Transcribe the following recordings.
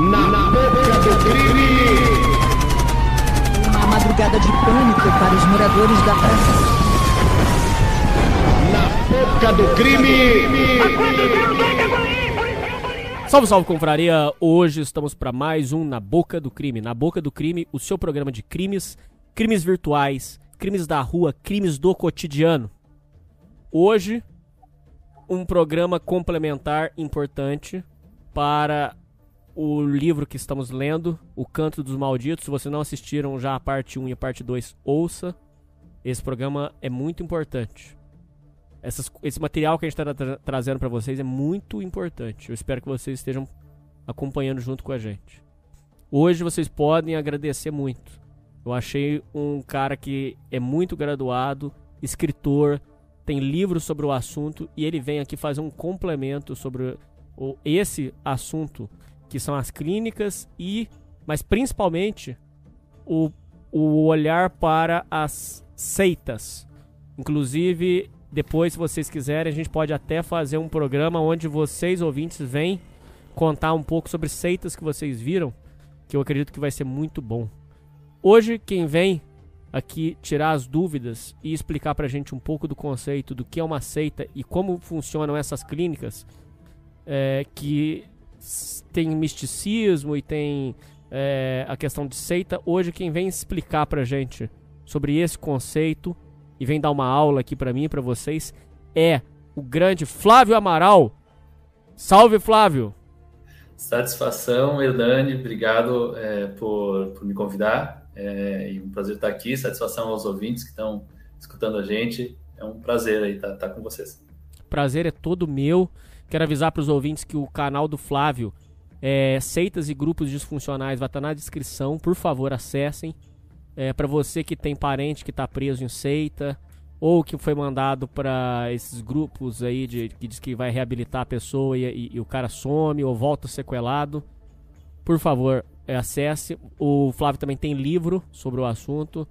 Na boca do crime! Uma madrugada de pânico para os moradores da praça. Na boca do crime! Salve, salve, confraria! Hoje estamos para mais um Na Boca do Crime. Na Boca do Crime, o seu programa de crimes, crimes virtuais, crimes da rua, crimes do cotidiano. Hoje, um programa complementar importante para o livro que estamos lendo, O Canto dos Malditos. Se vocês não assistiram já a parte 1 e a parte 2, ouça. Esse programa é muito importante. Essas, esse material que a gente está tra trazendo para vocês é muito importante. Eu espero que vocês estejam acompanhando junto com a gente. Hoje vocês podem agradecer muito. Eu achei um cara que é muito graduado, escritor, tem livros sobre o assunto e ele vem aqui fazer um complemento sobre o, esse assunto que são as clínicas e, mas principalmente o, o olhar para as seitas. Inclusive, depois, se vocês quiserem, a gente pode até fazer um programa onde vocês, ouvintes, vêm contar um pouco sobre seitas que vocês viram, que eu acredito que vai ser muito bom. Hoje, quem vem aqui tirar as dúvidas e explicar pra gente um pouco do conceito do que é uma seita e como funcionam essas clínicas, é, que tem misticismo e tem é, a questão de seita. Hoje quem vem explicar pra gente sobre esse conceito e vem dar uma aula aqui pra mim e pra vocês é o grande Flávio Amaral. Salve, Flávio! Satisfação, Hernani. Obrigado é, por, por me convidar. É um prazer estar aqui. Satisfação aos ouvintes que estão escutando a gente. É um prazer aí estar, estar com vocês. Prazer é todo meu. Quero avisar para os ouvintes que o canal do Flávio é, Seitas e Grupos Disfuncionais vai estar na descrição. Por favor, acessem. É, para você que tem parente que está preso em seita ou que foi mandado para esses grupos aí de, que diz que vai reabilitar a pessoa e, e, e o cara some ou volta sequelado. Por favor, é, acesse. O Flávio também tem livro sobre o assunto.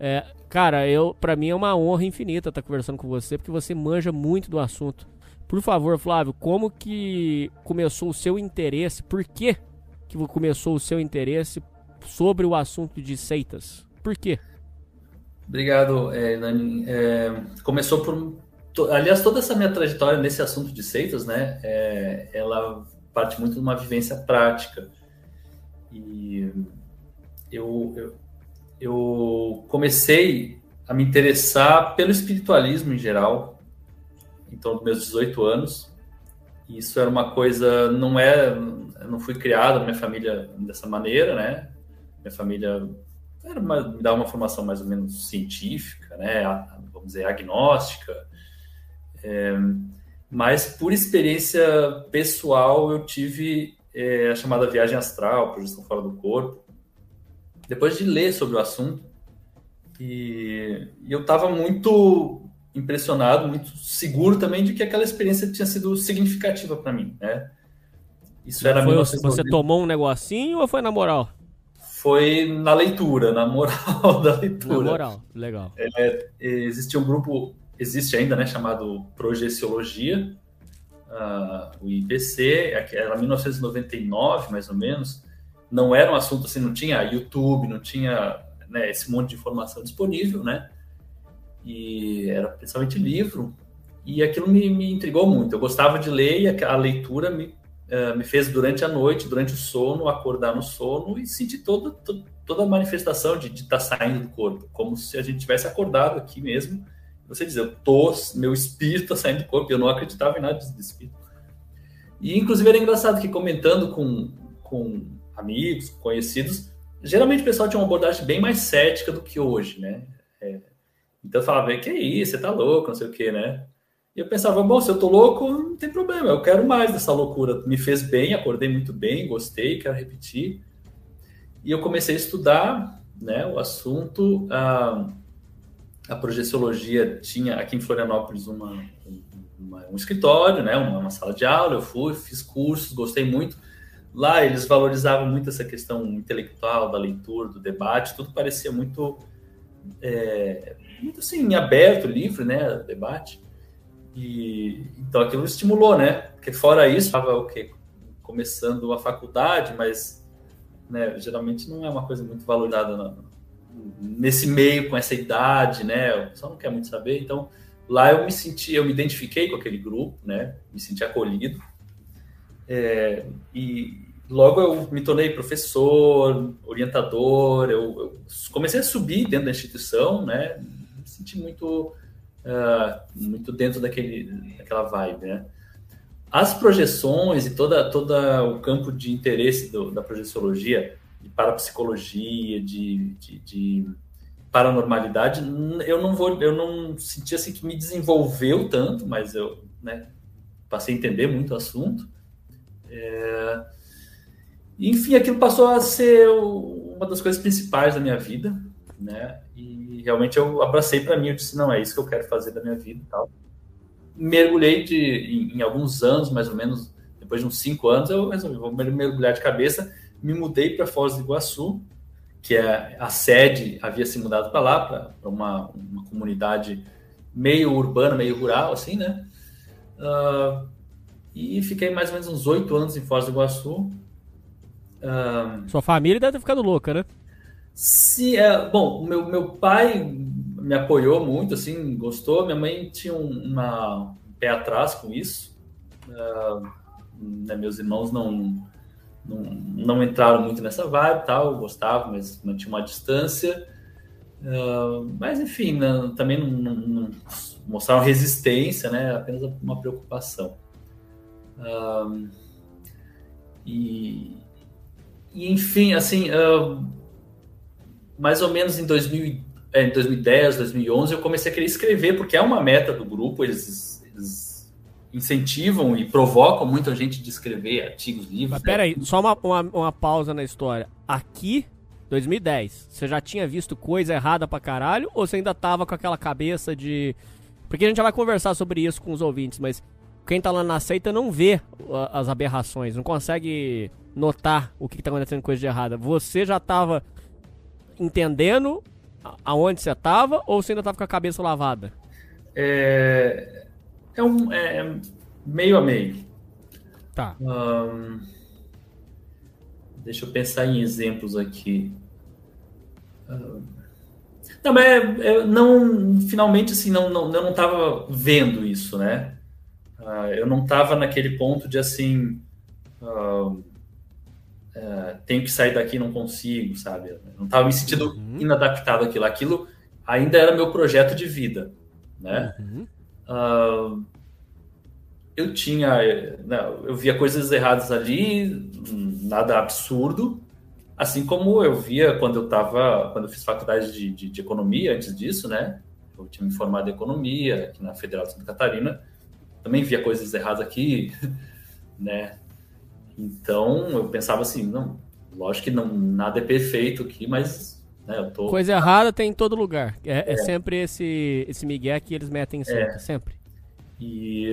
É, cara, eu para mim é uma honra infinita estar conversando com você, porque você manja muito do assunto. Por favor, Flávio, como que começou o seu interesse? Por que, que começou o seu interesse sobre o assunto de seitas? Por quê? Obrigado, é, Nani. É, começou por. Aliás, toda essa minha trajetória nesse assunto de seitas, né? É, ela parte muito de uma vivência prática. E eu, eu, eu comecei a me interessar pelo espiritualismo em geral, então dos meus 18 anos. Isso era uma coisa, não é, não fui criado minha família dessa maneira, né? Minha família era uma, me dava uma formação mais ou menos científica, né? Vamos dizer, agnóstica. É, mas por experiência pessoal eu tive é, a chamada viagem astral, projeção fora do corpo. Depois de ler sobre o assunto, e, e eu estava muito impressionado, muito seguro também de que aquela experiência tinha sido significativa para mim, né? Isso era foi, Você tomou um negocinho ou foi na moral? Foi na leitura, na moral da leitura. Na moral, legal. É, existia um grupo, existe ainda, né, chamado Projeciologia, uh, o IPC, era 1999, mais ou menos. Não era um assunto assim, não tinha YouTube, não tinha né, esse monte de informação disponível, né? E era principalmente livro, e aquilo me, me intrigou muito. Eu gostava de ler e a, leitura me, uh, me fez durante a noite, durante o sono, acordar no sono e sentir toda, toda, a manifestação de estar tá saindo do corpo, como se a gente tivesse acordado aqui mesmo. Você diz, eu tô, meu espírito está saindo do corpo, eu não acreditava em nada de espírito. E inclusive era engraçado que comentando com, com amigos, conhecidos, geralmente o pessoal tinha uma abordagem bem mais cética do que hoje, né? É, então eu falava, que isso, você tá louco, não sei o que, né? E eu pensava, bom, se eu tô louco, não tem problema, eu quero mais dessa loucura. Me fez bem, acordei muito bem, gostei, quero repetir. E eu comecei a estudar né, o assunto. A, a projeciologia tinha aqui em Florianópolis uma, uma, um escritório, né, uma, uma sala de aula. Eu fui, fiz cursos, gostei muito. Lá eles valorizavam muito essa questão intelectual, da leitura, do debate, tudo parecia muito é, muito assim, aberto, livre, né, debate. E, então aquilo estimulou, né? Porque fora isso, estava o quê? começando a faculdade, mas né, geralmente não é uma coisa muito valorizada nesse meio, com essa idade, né? O pessoal não quer muito saber. Então, lá eu me senti, eu me identifiquei com aquele grupo, né? Me senti acolhido. É, e logo eu me tornei professor, orientador, eu, eu, comecei a subir dentro da instituição, né? Senti muito, uh, muito dentro daquele, daquela vibe, né? As projeções e toda, todo o campo de interesse do, da projeciologia, de parapsicologia, de, de, de paranormalidade, eu não vou, eu não senti assim que me desenvolveu tanto, mas eu, né, passei a entender muito o assunto. É, enfim, aquilo passou a ser uma das coisas principais da minha vida, né? E realmente eu abracei para mim, eu disse, não, é isso que eu quero fazer da minha vida tal. Mergulhei de, em, em, alguns anos, mais ou menos, depois de uns cinco anos, eu resolvi, vou mergulhar de cabeça, me mudei para Foz do Iguaçu, que é a sede havia se mudado para lá, para uma, uma comunidade meio urbana, meio rural, assim, né? Uh, e fiquei mais ou menos uns oito anos em Foz do Iguaçu, sua família deve ter ficado louca, né? Sim, é, bom, meu, meu pai me apoiou muito, assim, gostou. Minha mãe tinha um, uma, um pé atrás com isso. Uh, né, meus irmãos não, não, não entraram muito nessa vibe, tal, gostavam, mas mantinham uma distância. Uh, mas, enfim, né, também não, não, não, mostraram resistência, né? Apenas uma preocupação. Uh, e, e, enfim, assim, mais ou menos em 2000, é, 2010, 2011, eu comecei a querer escrever, porque é uma meta do grupo, eles, eles incentivam e provocam muita gente de escrever artigos, livros. Mas né? peraí, só uma, uma, uma pausa na história. Aqui, 2010, você já tinha visto coisa errada pra caralho, ou você ainda tava com aquela cabeça de... Porque a gente já vai conversar sobre isso com os ouvintes, mas quem tá lá na seita não vê as aberrações, não consegue notar o que, está acontecendo coisa de errada. Você já estava entendendo aonde você estava ou você ainda estava com a cabeça lavada? É, é, um, é meio a meio. Tá. Um, deixa eu pensar em exemplos aqui. Um, não, mas é, é, não, finalmente, assim, não, não, eu não estava vendo isso, né? Uh, eu não estava naquele ponto de, assim, uh, é, tenho que sair daqui, não consigo, sabe? Eu não estava me sentindo uhum. inadaptado àquilo. Aquilo ainda era meu projeto de vida, né? Uhum. Uh, eu tinha, né, eu via coisas erradas ali, nada absurdo, assim como eu via quando eu estava, quando eu fiz faculdade de, de, de, economia antes disso, né? Eu tinha me formado em economia aqui na Federal de Santa Catarina, também via coisas erradas aqui, né? Então eu pensava assim, não, lógico que não, nada é perfeito aqui, mas né, eu tô. Coisa errada tem em todo lugar. É, é. é sempre esse, esse migué que eles metem sempre, é. sempre. E.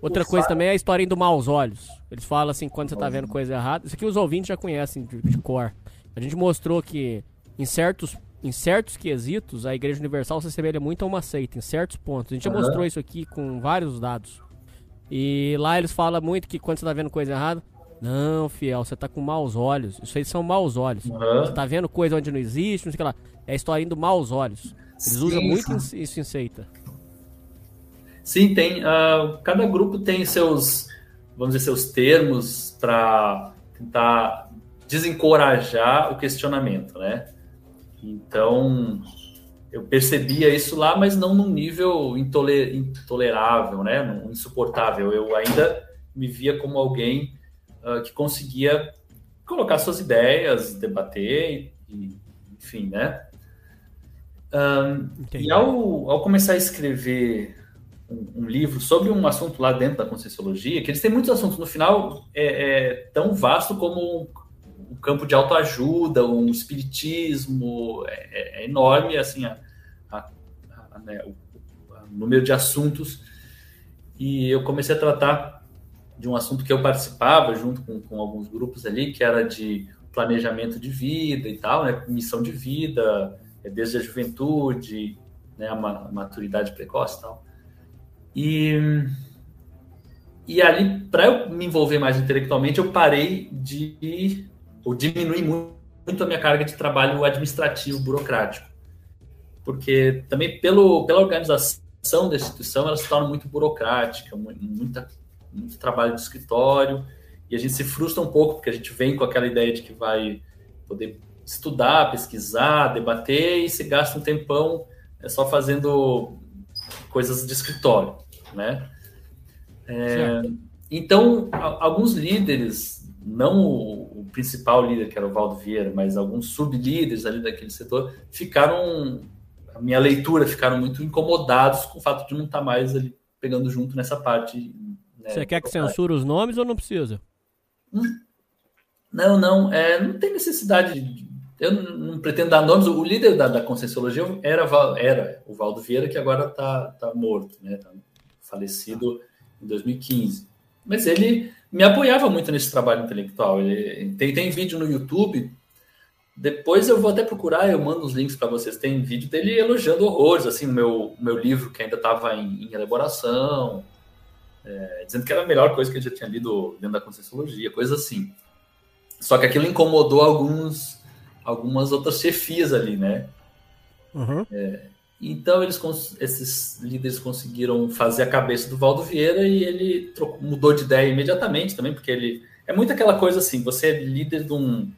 Outra coisa também é a história do maus olhos. Eles falam assim, quando você tá vendo coisa errada. Isso aqui os ouvintes já conhecem de, de cor. A gente mostrou que em certos, em certos quesitos a Igreja Universal se assemelha muito a uma seita, em certos pontos. A gente uhum. já mostrou isso aqui com vários dados. E lá eles falam muito que quando você tá vendo coisa errada, não, fiel, você tá com maus olhos. Isso aí são maus olhos. Uhum. Você tá vendo coisa onde não existe, não sei o que lá. É a história do maus olhos. Eles sim, usam muito sim. isso em seita. Sim, tem. Uh, cada grupo tem seus, vamos dizer, seus termos para tentar desencorajar o questionamento, né? Então, eu percebia isso lá, mas não num nível intoler, intolerável, né? insuportável. Eu ainda me via como alguém uh, que conseguia colocar suas ideias, debater, e, enfim, né? Um, e ao, ao, começar a escrever um, um, livro sobre um assunto lá dentro da Conscienciologia, que eles têm muitos assuntos, no final é, é tão vasto como campo de autoajuda, um espiritismo, é, é, é enorme, assim, a, né, o, o número de assuntos, e eu comecei a tratar de um assunto que eu participava junto com, com alguns grupos ali, que era de planejamento de vida e tal, né, missão de vida, é, desde a juventude, né, a maturidade precoce e tal. E, E ali, para eu me envolver mais intelectualmente, eu parei de. Ou diminui muito a minha carga de trabalho administrativo, burocrático. Porque também, pelo, pela organização da instituição, ela se torna muito burocrática, muita, muito trabalho de escritório, e a gente se frustra um pouco, porque a gente vem com aquela ideia de que vai poder estudar, pesquisar, debater, e se gasta um tempão é só fazendo coisas de escritório, né? É, então, alguns líderes, não o, o, principal líder, que era o Valdo Vieira, mas alguns sublíderes ali daquele setor, ficaram, a minha leitura, ficaram muito incomodados com o fato de não estar mais ali pegando junto nessa parte. Né, Você quer que censure os nomes ou não precisa? Hum, não, não, é, não tem necessidade. De, eu não pretendo dar nomes. O líder da, da Conscienciologia era, era o Valdo Vieira, que agora está tá morto, né? Tá falecido em 2015. Mas ele me apoiava muito nesse trabalho intelectual. Ele, tem, tem vídeo no YouTube. Depois eu vou até procurar, eu mando os links para vocês. Tem vídeo dele elogiando horrores, assim, o meu, meu livro que ainda estava em, em, elaboração, é, dizendo que era a melhor coisa que eu já tinha lido dentro da Conscienciologia, coisa assim. Só que aquilo incomodou alguns, algumas outras chefias ali, né? Uhum. É, então eles esses líderes conseguiram fazer a cabeça do Valdo Vieira e ele trocou, mudou de ideia imediatamente também, porque ele é muito aquela coisa assim, você é líder de um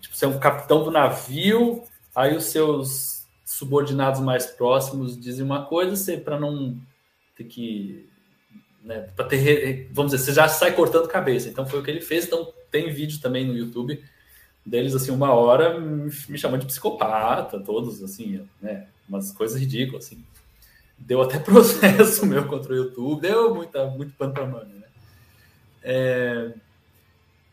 tipo, você é um capitão do navio, aí os seus subordinados mais próximos dizem uma coisa, você para não ter que né, para ter vamos dizer, você já sai cortando cabeça. Então foi o que ele fez, então tem vídeo também no YouTube deles assim uma hora me chamando de psicopata, todos assim, né? Umas coisas ridículas, assim. Deu até processo meu contra o YouTube, deu muita, muito pano pra manga, né? É,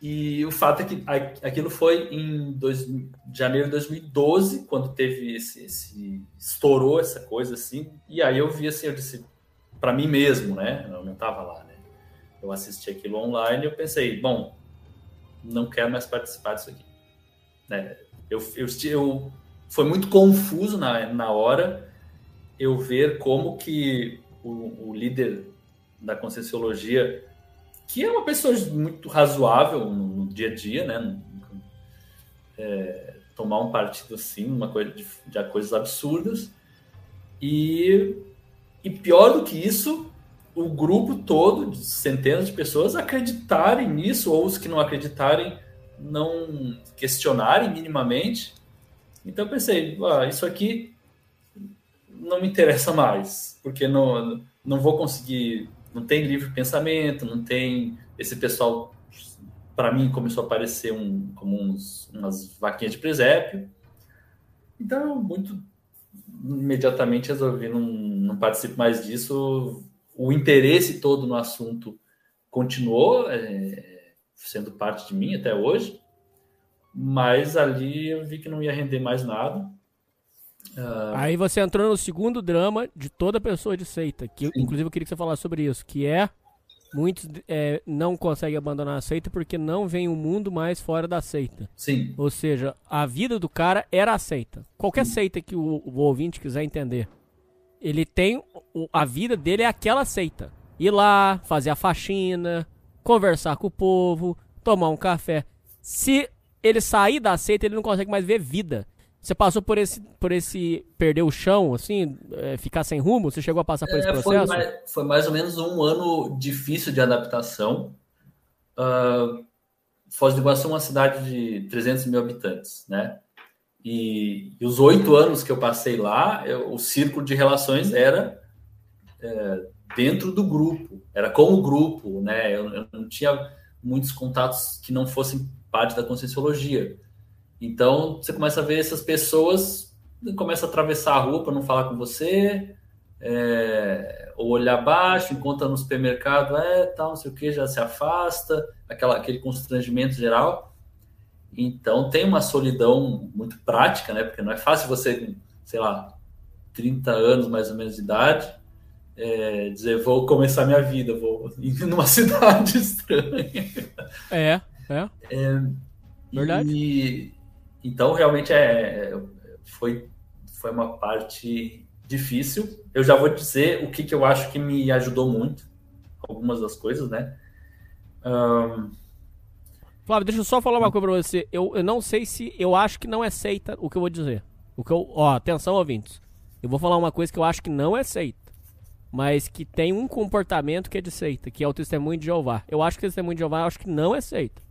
e o fato é que aquilo foi em dois, janeiro de 2012, quando teve esse, esse, estourou essa coisa assim, e aí eu vi assim, eu disse para mim mesmo, né? Eu não estava lá, né? Eu assisti aquilo online e eu pensei, bom, não quero mais participar disso aqui. Né? Eu, eu, eu foi muito confuso na, na hora eu ver como que o, o líder da Conscienciologia, que é uma pessoa muito razoável no, no dia a dia, né? É, tomar um partido assim, uma coisa de, de coisas absurdas. E, e pior do que isso, o grupo todo, de centenas de pessoas, acreditarem nisso, ou os que não acreditarem, não questionarem minimamente então pensei, ah, isso aqui não me interessa mais, porque não, não vou conseguir, não tem livre pensamento, não tem esse pessoal, para mim começou a aparecer um, como uns, umas vaquinhas de presépio. Então, muito imediatamente resolvi não, não participo mais disso. O interesse todo no assunto continuou é, sendo parte de mim até hoje mas ali eu vi que não ia render mais nada. Uh... Aí você entrou no segundo drama de toda pessoa de seita, que Sim. inclusive eu queria que você falasse sobre isso, que é muitos é, não conseguem abandonar a seita porque não vem um mundo mais fora da seita. Sim. Ou seja, a vida do cara era a seita. Qualquer Sim. seita que o, o, ouvinte quiser entender, ele tem a vida dele é aquela seita. Ir lá, fazer a faxina, conversar com o povo, tomar um café. Se ele sair da seita, ele não consegue mais ver vida. Você passou por esse, por esse perder o chão, assim, é, ficar sem rumo? Você chegou a passar por é, esse processo? Foi mais, foi mais, ou menos um ano difícil de adaptação. Uh, Foz do Iguaçu é uma cidade de 300 mil habitantes, né? E, e os oito anos que eu passei lá, eu, o círculo de relações era é, dentro do grupo, era com o grupo, né? Eu, eu não tinha muitos contatos que não fossem parte da conscienciologia. Então, você começa a ver essas pessoas, começa a atravessar a rua para não falar com você, é, ou olhar baixo, encontra no supermercado, é, tal, não sei o que, já se afasta, aquela, aquele constrangimento geral. Então, tem uma solidão muito prática, né? Porque não é fácil você, sei lá, 30 anos mais ou menos de idade, é, dizer, vou começar minha vida, vou ir numa cidade estranha. É. É. é Verdade. E, então, realmente, é, foi, foi uma parte difícil. Eu já vou dizer o que, que eu acho que me ajudou muito. algumas das coisas, né? Um... Flávio, deixa eu só falar uma coisa pra você. Eu, eu não sei se. Eu acho que não é seita o que eu vou dizer. O que eu. Ó, atenção, ouvintes. Eu vou falar uma coisa que eu acho que não é seita. Mas que tem um comportamento que é de seita, que é o testemunho de Jeová. Eu acho que o testemunho de Jeová eu acho que não é seita.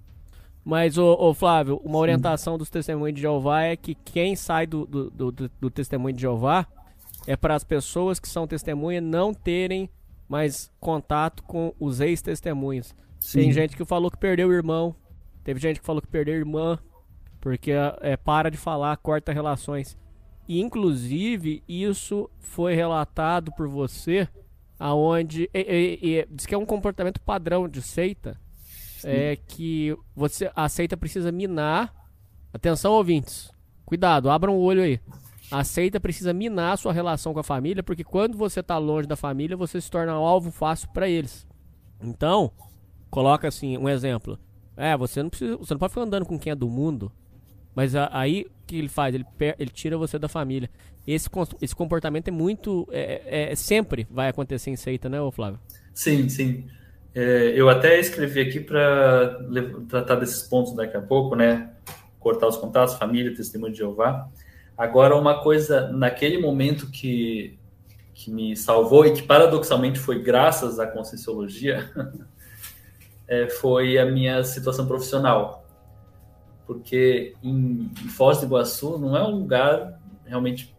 Mas, ô, ô Flávio, uma Sim. orientação dos testemunhos de Jeová é que quem sai do, do, do, do testemunho de Jeová é para as pessoas que são testemunhas não terem mais contato com os ex-testemunhos. Tem gente que falou que perdeu o irmão, teve gente que falou que perdeu a irmã, porque é, para de falar, corta relações. E, inclusive, isso foi relatado por você, aonde e, e, e, diz que é um comportamento padrão de seita, Sim. é que você a seita precisa minar. Atenção, ouvintes, cuidado, abram o olho aí. A seita precisa minar a sua relação com a família, porque quando você está longe da família, você se torna um alvo fácil para eles. Então, coloca assim um exemplo. É, você não precisa, você não pode ficar andando com quem é do mundo, mas a, aí o que ele faz? Ele, ele tira você da família. Esse, esse comportamento é muito. É, é, é sempre vai acontecer em seita, né, Flávio? Sim, sim. É, eu até escrevi aqui para tratar desses pontos daqui a pouco, né? Cortar os contatos, família, testemunho de Jeová. Agora, uma coisa, naquele momento que, que me salvou e que paradoxalmente foi graças à Conscienciologia, é, foi a minha situação profissional. Porque em, em Foz do Iguaçu não é um lugar realmente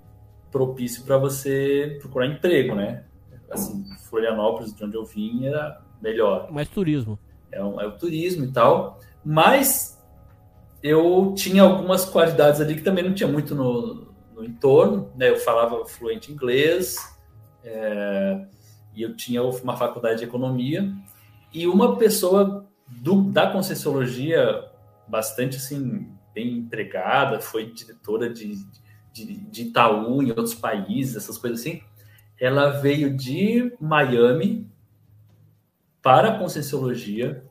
propício para você procurar emprego, né? Assim, Florianópolis, de onde eu vim, era melhor. Mais turismo. É, um, é o turismo e tal. Mas eu tinha algumas qualidades ali que também não tinha muito no, no entorno, né? Eu falava fluente inglês, é, e eu tinha uma faculdade de economia, e uma pessoa do, da Conscienciologia, bastante assim, bem empregada, foi diretora de, de, de Itaú em outros países, essas coisas assim, ela veio de Miami para a Conscienciologia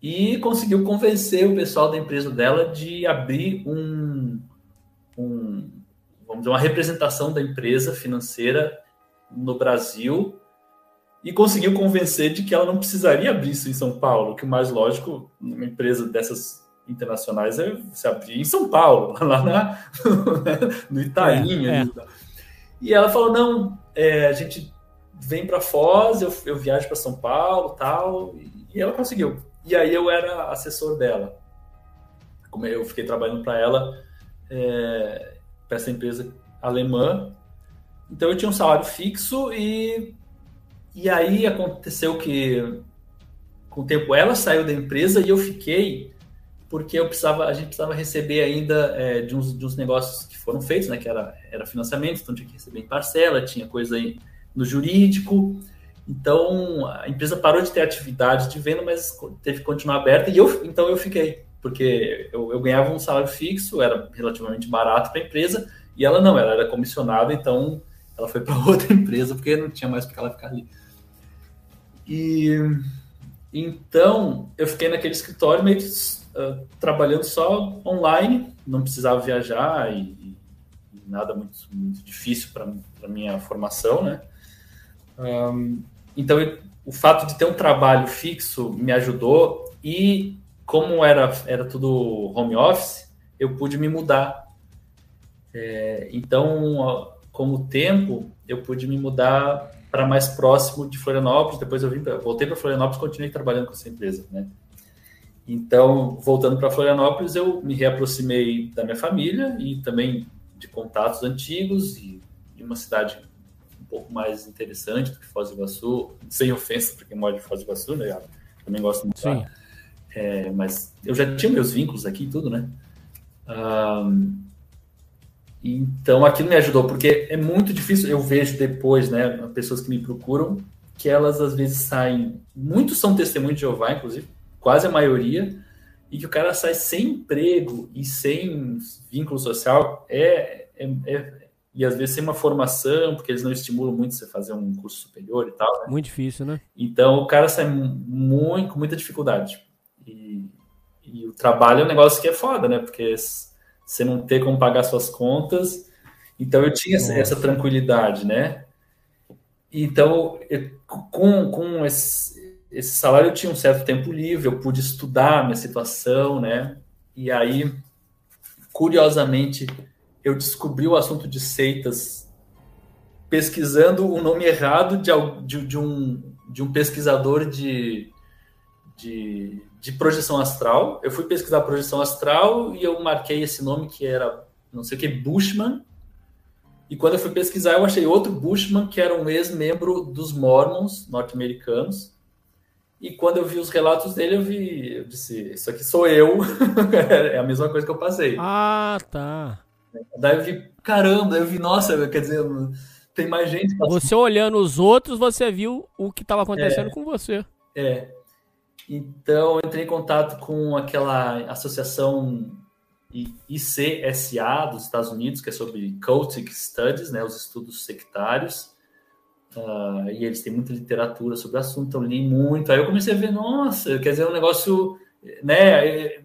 e conseguiu convencer o pessoal da empresa dela de abrir um, um vamos dizer, uma representação da empresa financeira no Brasil e conseguiu convencer de que ela não precisaria abrir isso em São Paulo, que o mais lógico, uma empresa dessas internacionais é se abrir em São Paulo, lá na, no Itaim. É, é. E ela falou, não, é, a gente vem para Foz, eu, eu viajo para São Paulo tal, e ela conseguiu. E aí eu era assessor dela. Como eu fiquei trabalhando para ela, é, para essa empresa alemã. Então eu tinha um salário fixo e, e aí aconteceu que com o tempo ela saiu da empresa e eu fiquei porque eu precisava, a gente precisava receber ainda é, de, uns, de uns negócios que foram feitos, né? Que era, era financiamento, então tinha que receber em parcela, tinha coisa aí no jurídico. Então, a empresa parou de ter atividade de venda, mas teve que continuar aberta. E eu, então, eu fiquei, porque eu, eu ganhava um salário fixo, era relativamente barato para a empresa, e ela não, ela era comissionada, então ela foi para outra empresa, porque não tinha mais para ela ficar ali. E então eu fiquei naquele escritório meio que uh, trabalhando só online, não precisava viajar e, e nada muito, muito difícil para minha formação, né? Um, então, o fato de ter um trabalho fixo me ajudou e como era, era tudo home office, eu pude me mudar. É, então, com o tempo, eu pude me mudar para mais próximo de Florianópolis. Depois eu vim, voltei para Florianópolis continuei trabalhando com essa empresa, né? Então, voltando para Florianópolis, eu me reaproximei da minha família e também de contatos antigos e de uma cidade pouco mais interessante do que Foz do Iguaçu, sem ofensa para quem mora em Foz do Iguaçu, né? Eu também gosto muito Sim. É, mas eu já tinha meus vínculos aqui e tudo, né? Um, então aquilo me ajudou, porque é muito difícil, eu vejo depois, né, pessoas que me procuram, que elas às vezes saem, muitos são testemunhos de Jeová, inclusive, quase a maioria, e que o cara sai sem emprego e sem vínculo social, é, é, é e às vezes sem uma formação, porque eles não estimulam muito você fazer um curso superior e tal. Né? Muito difícil, né? Então o cara sai muito, com muita dificuldade. E, e, o trabalho é um negócio que é foda, né? Porque você não ter como pagar suas contas. Então eu tinha Nossa. essa tranquilidade, né? então, eu, com, com esse, esse salário eu tinha um certo tempo livre, eu pude estudar a minha situação, né? E aí, curiosamente, eu descobri o assunto de seitas pesquisando o nome errado de, de, de um, de um pesquisador de, de, de, projeção astral. Eu fui pesquisar projeção astral e eu marquei esse nome que era, não sei o que, Bushman. E quando eu fui pesquisar, eu achei outro Bushman, que era um ex-membro dos Mormons norte-americanos. E quando eu vi os relatos dele, eu vi, eu disse, isso aqui sou eu. é a mesma coisa que eu passei. Ah, tá. Daí eu vi, caramba, eu vi, nossa, quer dizer, tem mais gente. Você olhando os outros, você viu o que estava acontecendo é, com você. É. Então, eu entrei em contato com aquela associação ICSA dos Estados Unidos, que é sobre Cultic Studies, né, os estudos sectários. Uh, e eles têm muita literatura sobre o assunto, então li muito. Aí eu comecei a ver, nossa, quer dizer, um negócio, né?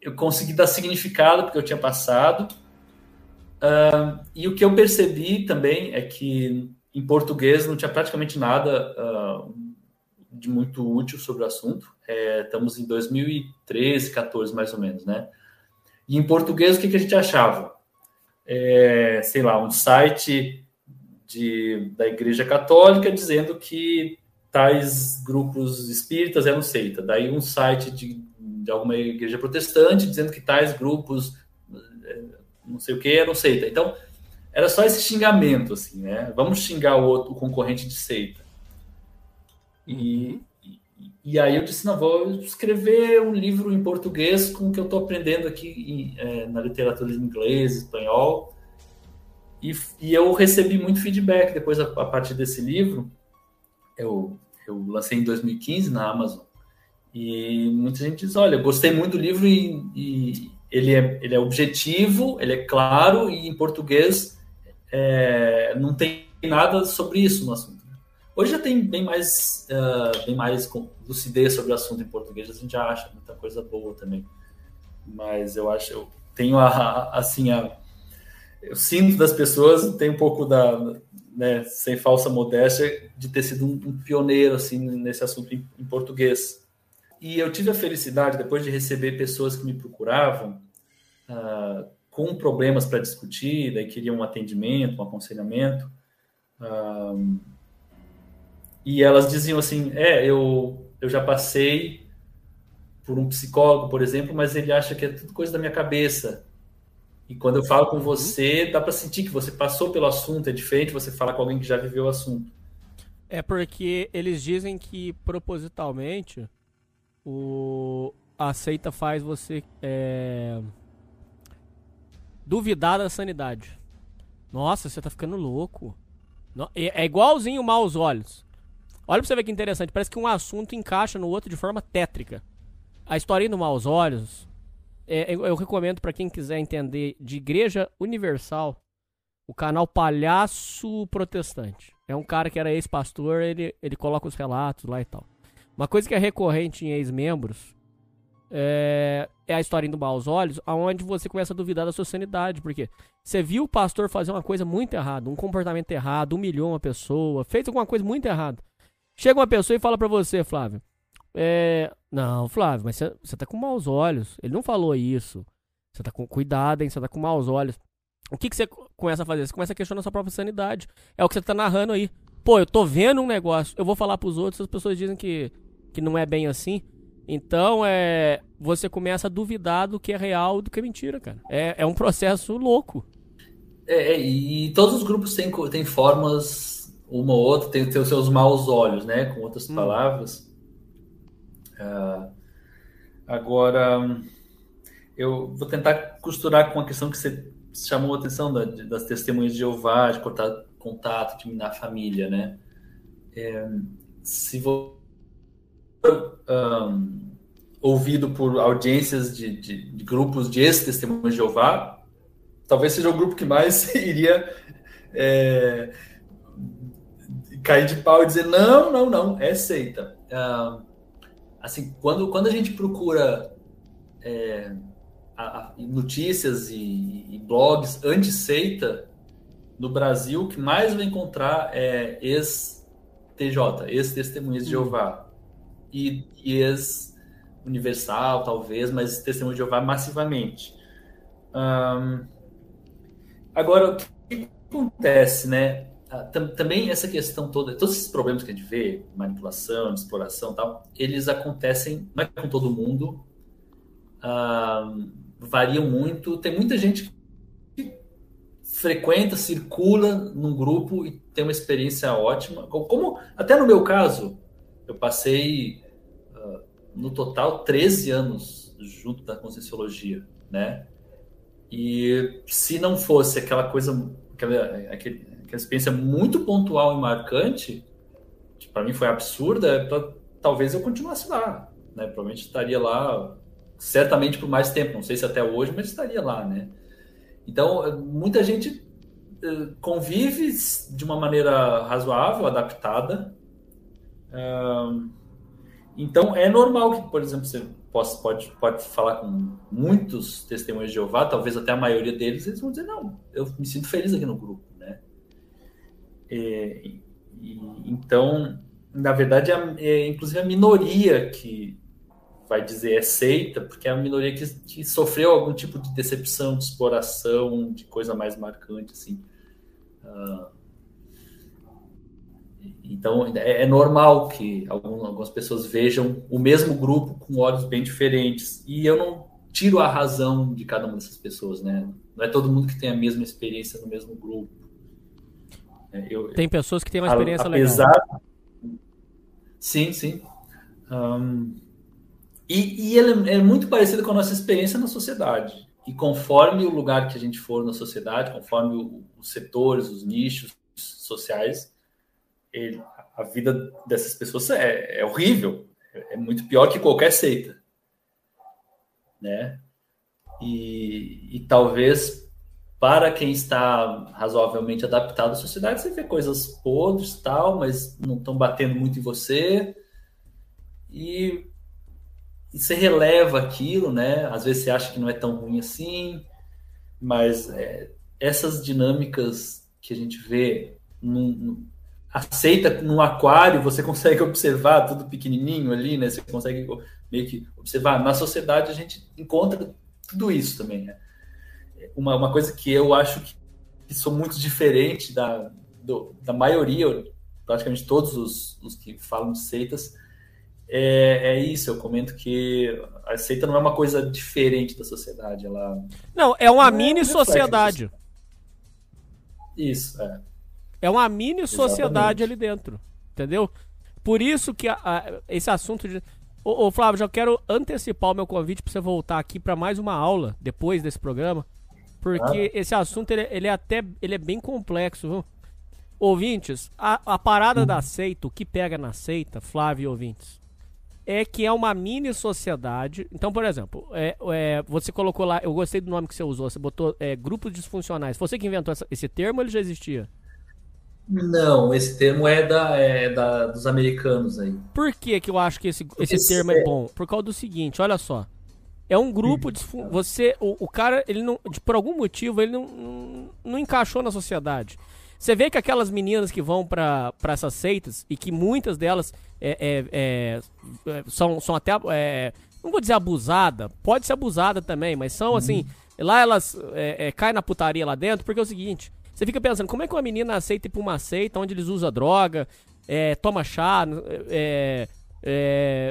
Eu consegui dar significado porque eu tinha passado. Uh, e o que eu percebi também é que em português não tinha praticamente nada uh, de muito útil sobre o assunto. É, estamos em 2013, 14 mais ou menos, né? E em português, o que, que a gente achava? É, sei lá, um site de, da Igreja Católica dizendo que tais grupos espíritas eram seita. Daí um site de, de alguma igreja protestante dizendo que tais grupos não sei o que eram seita. Então, era só esse xingamento, assim, né? Vamos xingar o, outro, o concorrente de seita. E, e aí eu disse, não, vou escrever um livro em português com o que eu estou aprendendo aqui em, é, na literatura inglês, espanhol. E, e, eu recebi muito feedback depois a, a, partir desse livro. Eu, eu lancei em 2015 na Amazon. E muita gente diz, olha, gostei muito do livro e, e ele, é, ele é objetivo, ele é claro e em português é, não tem nada sobre isso no assunto. Hoje já tem bem mais, uh, bem mais lucidez sobre o assunto em português, a gente já acha muita coisa boa também. Mas eu acho, eu tenho a, assim, a, eu sinto das pessoas, tem um pouco da, né, sem falsa modéstia, de ter sido um, um pioneiro assim nesse assunto em, em, português. E eu tive a felicidade, depois de receber pessoas que me procuravam uh, com problemas para discutir, daí queriam um atendimento, um aconselhamento. Uh, e elas diziam assim: é, eu, eu já passei por um psicólogo, por exemplo, mas ele acha que é tudo coisa da minha cabeça. E quando eu falo com uhum. você, dá para sentir que você passou pelo assunto, é diferente você falar com alguém que já viveu o assunto. É porque eles dizem que propositalmente o a seita faz você é... duvidar da sanidade. Nossa, você tá ficando louco. É igualzinho maus olhos. Olha pra você ver que interessante. Parece que um assunto encaixa no outro de forma tétrica. A historinha do Maus Olhos. É, eu, eu, recomendo para quem quiser entender de Igreja Universal. O canal Palhaço Protestante. É um cara que era ex-pastor, ele, ele coloca os relatos lá e tal. Uma coisa que é recorrente em ex-membros é, é, a história do maus olhos, aonde você começa a duvidar da sua sanidade, porque você viu o pastor fazer uma coisa muito errada, um comportamento errado, humilhou uma pessoa, fez alguma coisa muito errada. Chega uma pessoa e fala para você, Flávio. É, não, Flávio, mas você tá com maus olhos. Ele não falou isso. Você tá com cuidado, hein? Você tá com maus olhos. O que, que você começa a fazer? Você começa a questionar a sua própria sanidade. É o que você tá narrando aí. Pô, eu tô vendo um negócio. Eu vou falar pros outros, as pessoas dizem que, que não é bem assim. Então, é, você começa a duvidar do que é real do que é mentira, cara. É, é um processo louco. É, e todos os grupos têm, têm formas uma ou outra tem, tem os seus maus olhos, né? Com outras hum. palavras. Uh, agora, eu vou tentar costurar com a questão que você chamou a atenção da, das testemunhas de Jeová, de cortar contato, de minar a família, né? É, se for um, ouvido por audiências de, de, de grupos de ex-testemunhas de Jeová, talvez seja o grupo que mais iria é, cair de pau e dizer não, não, não, é seita. Assim, quando, quando a gente procura é, a, a, notícias e, e blogs anti-seita, no Brasil, o que mais vai encontrar é ex-TJ, ex-testemunhas de Jeová. E, e ex-universal, talvez, mas testemunho de Jeová massivamente. Agora, o que acontece, né? Ah, também essa questão toda, todos esses problemas que a gente vê, manipulação, exploração tal, eles acontecem, não é com todo mundo, uh, variam muito. Tem muita gente que frequenta, circula num grupo e tem uma experiência ótima. Como, até no meu caso, eu passei uh, no total 13 anos junto da Conscienciologia, né? E se não fosse aquela coisa, aquela, aquele, aquela experiência muito pontual e marcante, que para mim foi absurda, é pra, talvez eu continuasse lá, né? Provavelmente estaria lá certamente por mais tempo, não sei se até hoje, mas estaria lá, né? Então, muita gente eh, convive de uma maneira razoável, adaptada. Então, é normal que, por exemplo, você possa, pode, pode falar com muitos testemunhos de Jeová, talvez até a maioria deles, eles vão dizer, não, eu me sinto feliz aqui no grupo, né? E, então, na verdade, é, é inclusive a minoria que vai dizer é seita, porque é a minoria que, que, sofreu algum tipo de decepção, de exploração, de coisa mais marcante, assim. Uh, então, é, é, normal que algumas, algumas pessoas vejam o mesmo grupo com olhos bem diferentes. E eu não tiro a razão de cada uma dessas pessoas, né? Não é todo mundo que tem a mesma experiência no mesmo grupo. É, eu, tem pessoas que têm uma experiência apesar... legal. Sim, sim. Um, e, e ele é muito parecido com a nossa experiência na sociedade. E conforme o lugar que a gente for na sociedade, conforme o, os setores, os nichos sociais, ele, a vida dessas pessoas é, é horrível. É, muito pior que qualquer seita. Né? E, e talvez para quem está razoavelmente adaptado à sociedade, você vê coisas podres tal, mas não estão batendo muito em você. E e você releva aquilo, né? Às vezes você acha que não é tão ruim assim, mas é, essas dinâmicas que a gente vê num, num, aceita num aquário, você consegue observar tudo pequenininho ali, né? Você consegue meio que observar. Na sociedade a gente encontra tudo isso também, né? Uma, uma coisa que eu acho que, que sou muito diferente da, do, da maioria, praticamente todos os, os que falam de seitas, é, é, isso, eu comento que a seita não é uma coisa diferente da sociedade. Ela não, é uma mini sociedade. Isso, é. É uma mini sociedade ali dentro, entendeu? Por isso que a, a, esse assunto de. Ô, ô, Flávio, já quero antecipar o meu convite para você voltar aqui para mais uma aula depois desse programa, porque ah. esse assunto ele, ele, é até ele é bem complexo, viu? Ouvintes, a, a parada uhum. da seita, o que pega na seita, Flávio e ouvintes, é que é uma mini sociedade. Então, por exemplo, é, é, você colocou lá, eu gostei do nome que você usou, você botou é, grupos disfuncionais. Você que inventou essa, esse termo ou ele já existia? Não, esse termo é, da, é da, dos americanos aí. Por que, que eu acho que esse, esse termo é bom? Por causa do seguinte, olha só. É um grupo de você o, o cara ele não de, por algum motivo ele não, não, não encaixou na sociedade. Você vê que aquelas meninas que vão para essas seitas, e que muitas delas é, é, é, é, são, são até. É, não vou dizer abusada, pode ser abusada também, mas são assim. Uhum. Lá elas é, caem na putaria lá dentro, porque é o seguinte: você fica pensando, como é que uma menina aceita ir pra uma seita onde eles usam droga, toma chá, é,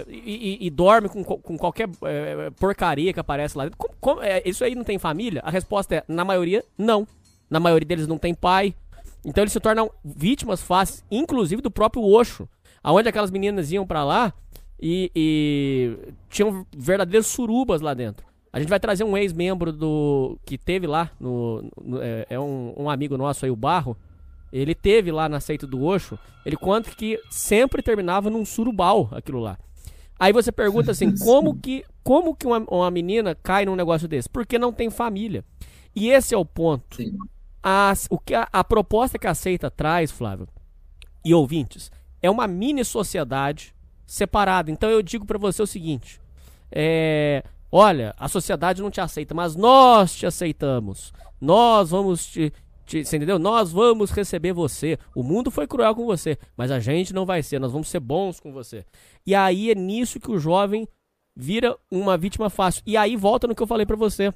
e, e, e, dorme com, com qualquer é, porcaria que aparece lá dentro. Como, como, é, isso aí não tem família? A resposta é, na maioria, não. Na maioria deles não tem pai, então eles se tornam vítimas fáceis, inclusive do próprio Osho, aonde aquelas meninas iam para lá e, e, tinham verdadeiros surubas lá dentro. A gente vai trazer um ex-membro do que teve lá, no, no é, é um, um, amigo nosso aí, o Barro. Ele teve lá na seita do Osho. Ele conta que sempre terminava num surubal aquilo lá. Aí você pergunta assim, como que, como que uma, uma menina cai num negócio desse? Porque não tem família. E esse é o ponto. Sim a, o que a, a proposta que a seita traz, Flávio, e ouvintes, é uma mini sociedade separada. Então eu digo para você o seguinte: é, olha, a sociedade não te aceita, mas nós te aceitamos. Nós vamos te te- Você entendeu? Nós vamos receber você. O mundo foi cruel com você, mas a gente não vai ser. Nós vamos ser bons com você. E aí é nisso que o jovem vira uma vítima fácil. E aí volta no que eu falei pra você.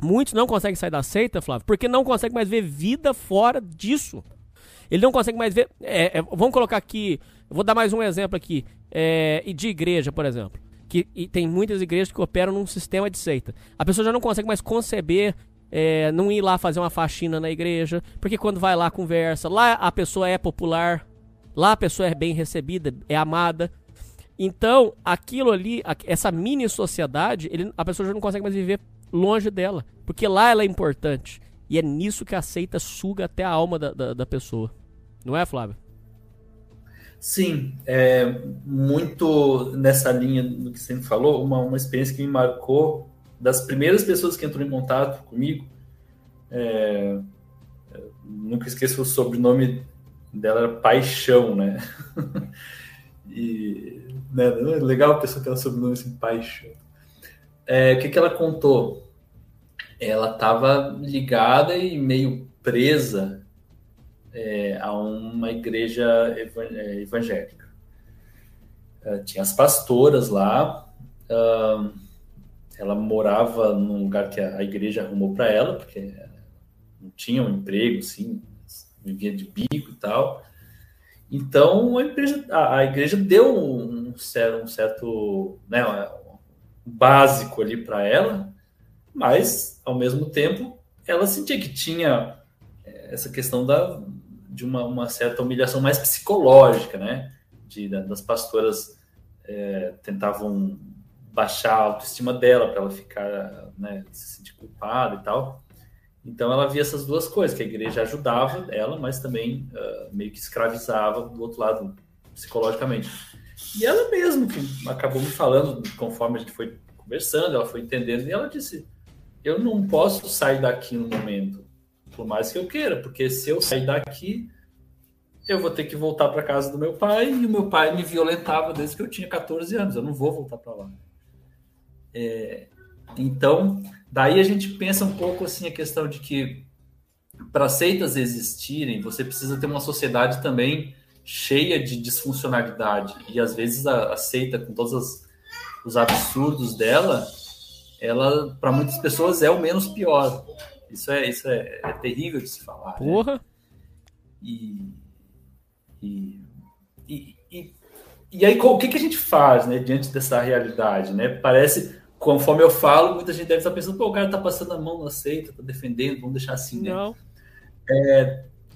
Muitos não conseguem sair da seita, Flávio, porque não conseguem mais ver vida fora disso. Ele não consegue mais ver. é, é, vamos colocar aqui. Vou dar mais um exemplo aqui. É, e de igreja, por exemplo. Que, tem muitas igrejas que operam num sistema de seita. A pessoa já não consegue mais conceber. é, não ir lá fazer uma faxina na igreja. Porque quando vai lá, conversa. Lá a pessoa é popular. Lá a pessoa é bem recebida, é amada. Então, aquilo ali, essa mini sociedade, ele- a pessoa já não consegue mais viver longe dela. Porque lá ela é importante. E é nisso que a seita suga até a alma da, da, da pessoa. Não é, Flávio? Sim, é muito nessa linha do que você me falou, uma, uma experiência que me marcou das primeiras pessoas que entrou em contato comigo. é, nunca esqueço o sobrenome dela era Paixão, né? e né, legal a pessoa ter um sobrenome assim, Paixão. É, o que, que ela contou? Ela estava ligada e meio presa é, a uma igreja é, evangélica. Eh, tinha as pastoras lá. ahn, ela morava num lugar que a, a igreja arrumou para ela, porque não tinha um emprego, assim, vivia de bico e tal. Então a igreja, a, a igreja deu um certo, um certo né, um básico ali para ela, mas ao mesmo tempo ela sentia que tinha eh, essa questão da, de uma, uma certa humilhação mais psicológica, né? De, da- das pastoras eh, tentavam baixar a autoestima dela para ela ficar, né, se sentir culpada e tal. Então ela via essas duas coisas, que a igreja ajudava ela, mas também ah, meio que escravizava do outro lado psicologicamente. E ela mesma que acabou me falando, conforme a gente foi conversando, ela foi entendendo, e ela disse: Eu não posso sair daqui no momento, por mais que eu queira, porque se eu sair daqui, eu vou ter que voltar para casa do meu pai, e o meu pai me violentava desde que eu tinha 14 anos, eu não vou voltar para lá. É, então, daí a gente pensa um pouco assim a questão de que para seitas existirem, você precisa ter uma sociedade também cheia de disfuncionalidade. E às vezes a, a seita, com todos as- os absurdos dela, ela, para muitas pessoas, é o menos pior. Isso é, isso é, é terrível de se falar. né? Porra. E, e, e, e, e aí, o que, que a gente faz né, diante dessa realidade? Né? Parece, conforme eu falo, muita gente deve estar pensando, pô, o cara está passando a mão na seita, está defendendo, vamos deixar assim, né? Não.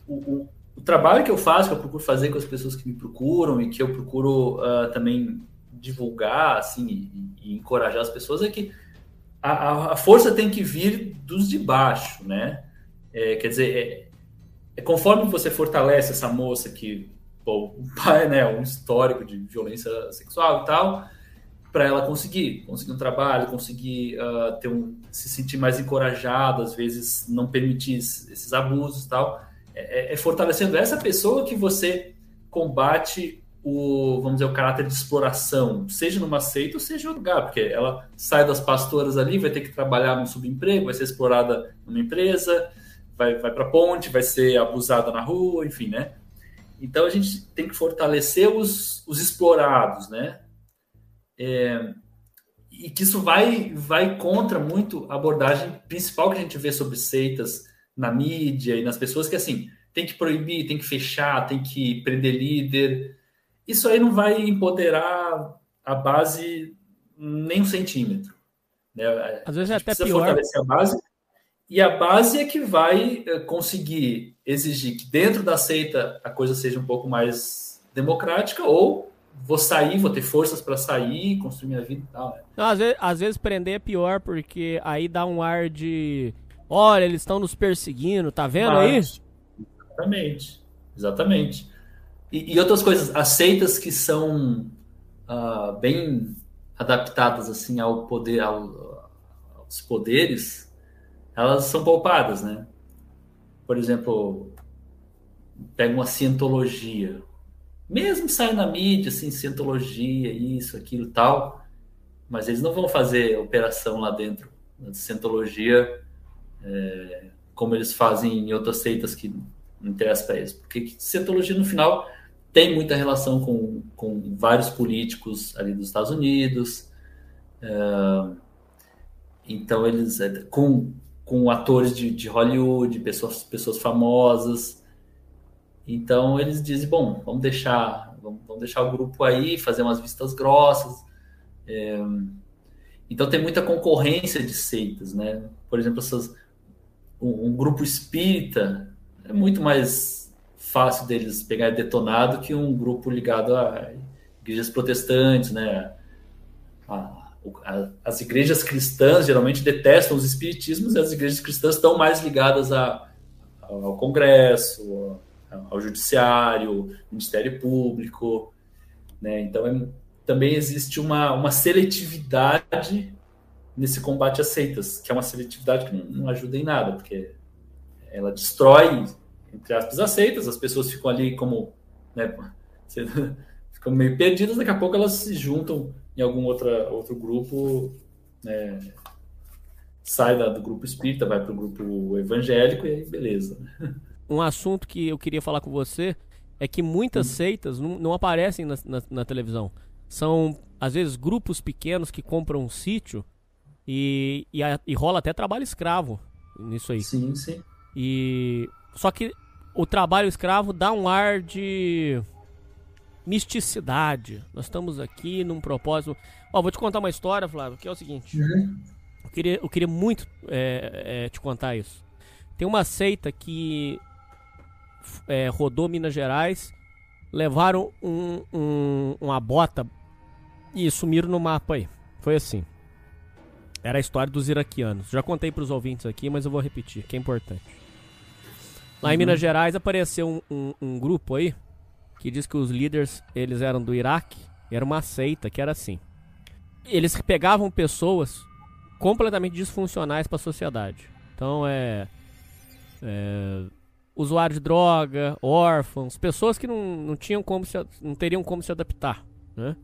o, o- o trabalho que eu faço, que eu procuro fazer com as pessoas que me procuram e que eu procuro ah, também divulgar assim, e, e encorajar as pessoas é que a, a- força tem que vir dos de baixo, né? É, quer dizer, é, é conforme você fortalece essa moça que o pai, né, um histórico de violência sexual e tal, para ela conseguir, conseguir um trabalho, conseguir ah, ter um, se sentir mais encorajada, às vezes não permitir esses abusos e tal. É, é- é fortalecendo essa pessoa que você combate o, vamos dizer, o caráter de exploração, seja numa seita ou seja em outro lugar, porque ela sai das pastoras ali, vai ter que trabalhar num subemprego, vai ser explorada numa empresa, vai, vai para ponte, vai ser abusada na rua, enfim, né? Então a gente tem que fortalecer os, os explorados, né? É, e que isso vai, vai contra muito a abordagem principal que a gente vê sobre seitas na mídia e nas pessoas, que assim, tem que proibir, tem que fechar, tem que prender líder. Isso aí não vai empoderar a base nem um centímetro. Né? Às vezes é até precisa pior. fortalecer a base. E a base é que vai eh, conseguir exigir que dentro da seita a coisa seja um pouco mais democrática, ou vou sair, vou ter forças para sair, construir minha vida e tal. né? Não, às, vezes, às vezes prender é pior, porque aí dá um ar de. Olha, eles estão nos perseguindo, tá vendo aí? Mas- Exatamente. Exatamente. E, e outras coisas, aceitas que são ah, bem adaptadas assim ao poder, ao- aos poderes, elas são poupadas, né? Por exemplo, pega uma cientologia. Mesmo sai na mídia, assim, cientologia, isso, aquilo tal, mas eles não vão fazer operação lá dentro. A cientologia é, como eles fazem em outras seitas que não interessam para eles. Porque cientologia, no final, tem muita relação com, com vários políticos ali dos Estados Unidos. Uh, então, eles. É, com, com atores de, de Hollywood, pessoas, pessoas famosas. Então, eles dizem: bom, vamos deixar, vamos, vamos deixar o grupo aí, fazer umas vistas grossas. É, então, tem muita concorrência de seitas, né? Por exemplo, essas, um, um grupo espírita é muito mais fácil deles pegar detonado que um grupo ligado a igrejas protestantes, né? A, a, as igrejas cristãs geralmente detestam os espiritismos e as igrejas cristãs estão mais ligadas a, ao Congresso, ao, ao Judiciário, Ministério Público, né? Então é, também existe uma, uma seletividade nesse combate às seitas, que é uma seletividade que não, não ajuda em nada, porque ela destrói entre aspas, aceitas, as pessoas ficam ali como, né, ficam meio perdidas, daqui a pouco elas se juntam em algum outra, outro grupo, né, sai da, do grupo espírita, vai para o grupo evangélico e aí beleza. Um assunto que eu queria falar com você é que muitas hum. seitas não, não aparecem na, na, na, televisão. São, às vezes, grupos pequenos que compram um sítio e, e, a, e rola até trabalho escravo nisso aí. Sim, sim. E só que o trabalho escravo dá um ar de misticidade. Nós estamos aqui num propósito. Ó, vou te contar uma história, Flávio, que é o seguinte. Uhum. Eu, queria, eu queria muito é, é, te contar isso. Tem uma seita que é, rodou Minas Gerais, levaram um, um, uma bota e sumiram no mapa aí. Foi assim. Era a história dos iraquianos. Já contei para os ouvintes aqui, mas eu vou repetir, que é importante. Lá uhum. em Minas Gerais apareceu um, um, um, grupo aí que diz que os líderes eles eram do Iraque. Era uma seita que era assim. Eles pegavam pessoas completamente disfuncionais para a sociedade. Então é, é usuário de droga, órfãos, pessoas que não, não tinham como se, não teriam como se adaptar, né?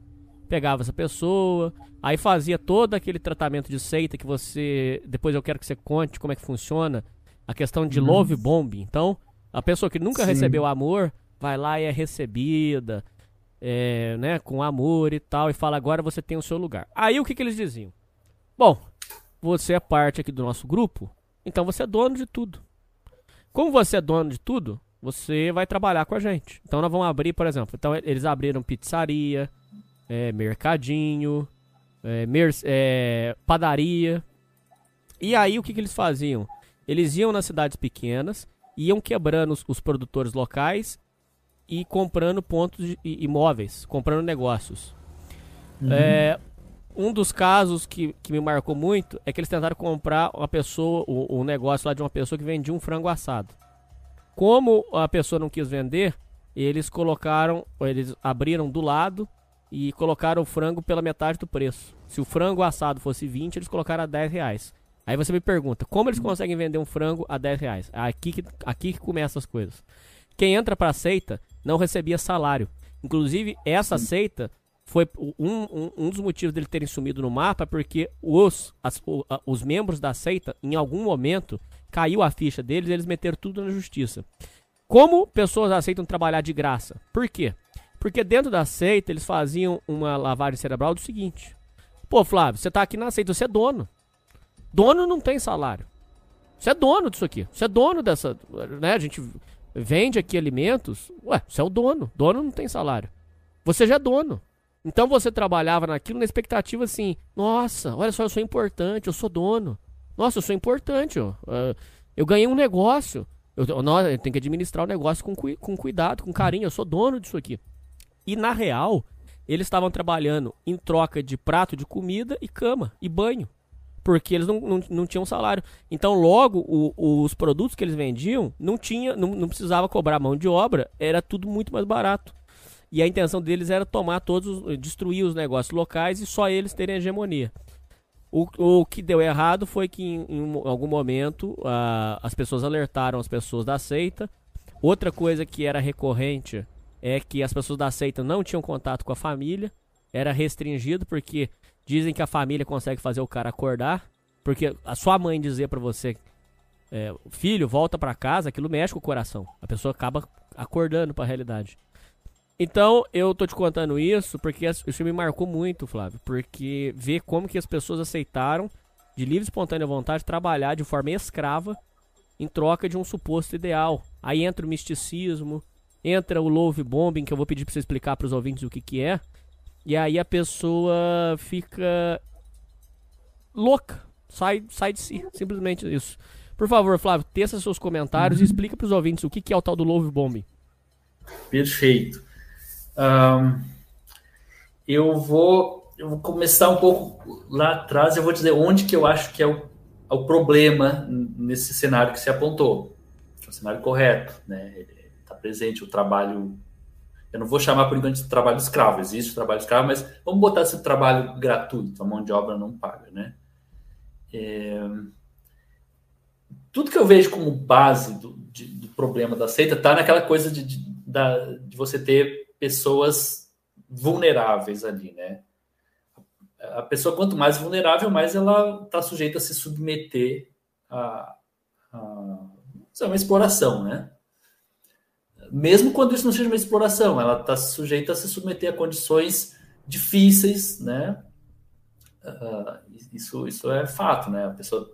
Pegava essa pessoa, aí fazia todo aquele tratamento de seita que você, depois eu quero que você conte como é que funciona a questão de uhum. love bombing. Então, a pessoa que nunca Sim. recebeu amor vai lá e é recebida, é, né, com amor e tal, e fala: agora você tem o seu lugar. Aí o que, que eles diziam? Bom, você é parte aqui do nosso grupo, então você é dono de tudo. Como você é dono de tudo, você vai trabalhar com a gente. Então nós vamos abrir, por exemplo, então eles abriram pizzaria, é, mercadinho, é, mer é, padaria. E aí o que, que eles faziam? Eles iam nas cidades pequenas, iam quebrando os, os produtores locais e comprando pontos de, imóveis, comprando negócios. Uhum. É, um dos casos que, que me marcou muito é que eles tentaram comprar uma pessoa, o, o negócio lá de uma pessoa que vendia um frango assado. Como a pessoa não quis vender, eles colocaram, eles abriram do lado e colocaram o frango pela metade do preço. Se o frango assado fosse 20, eles colocaram a 10 reais. Aí você me pergunta, como eles conseguem vender um frango a 10 reais? Aqui que, aqui que começam as coisas. Quem entra para a seita não recebia salário. Inclusive, essa seita foi um, um, um, dos motivos dele terem sumido no mapa porque os, as, os membros da seita, em algum momento, caiu a ficha deles e eles meteram tudo na justiça. Como pessoas aceitam trabalhar de graça? Por quê? Porque dentro da seita eles faziam uma lavagem cerebral do seguinte: Pô, Flávio, você tá aqui na seita, você é dono. Dono não tem salário. Você é dono disso aqui. Você é dono dessa. Né? A gente vende aqui alimentos. Ué, você é o dono. Dono não tem salário. Você já é dono. Então você trabalhava naquilo na expectativa assim: nossa, olha só, eu sou importante, eu sou dono. Nossa, eu sou importante. Uh, eu ganhei um negócio. Eu, eu, eu tenho que administrar o negócio com, com cuidado, com carinho. Eu sou dono disso aqui. E na real, eles estavam trabalhando em troca de prato de comida e cama e banho porque eles não, não, não tinham salário. Então, logo, o, os produtos que eles vendiam não tinha, não, não precisava cobrar mão de obra, era tudo muito mais barato. E a intenção deles era tomar todos, destruir os negócios locais e só eles terem hegemonia. O, o que deu errado foi que em, em algum momento uh, as pessoas alertaram as pessoas da seita. Outra coisa que era recorrente é que as pessoas da seita não tinham contato com a família, era restringido porque Dizem que a família consegue fazer o cara acordar. Porque a sua mãe dizer para você é, filho volta para casa, aquilo mexe com o coração. A pessoa acaba acordando para a realidade. Então, eu tô te contando isso porque isso me marcou muito, Flávio. Porque ver como que as pessoas aceitaram, de livre e espontânea vontade, trabalhar de forma escrava em troca de um suposto ideal. Aí entra o misticismo, entra o love bombing, que eu vou pedir pra você explicar para os ouvintes o que que é. E aí a pessoa fica louca, sai, sai de si, simplesmente isso. Por favor, Flávio, teça seus comentários e explica para os ouvintes o que, que é o tal do love bombing. Perfeito. Um, eu, vou, eu vou começar um pouco lá atrás, eu vou dizer onde que eu acho que é o, é o problema nesse cenário que se apontou. é o cenário correto, né? Está presente o trabalho. Eu não vou chamar por enquanto de trabalho escravo, existe o trabalho escravo, mas vamos botar esse trabalho gratuito, a mão de obra não paga, né? É, tudo que eu vejo como base do, de, do problema da seita está naquela coisa de, de, de você ter pessoas vulneráveis ali, né? A pessoa, quanto mais vulnerável, mais ela está sujeita a se submeter a, a, a uma exploração, né? Mesmo quando isso não seja uma exploração, ela está sujeita a se submeter a condições difíceis, né? Uh, isso, isso é fato, né? A pessoa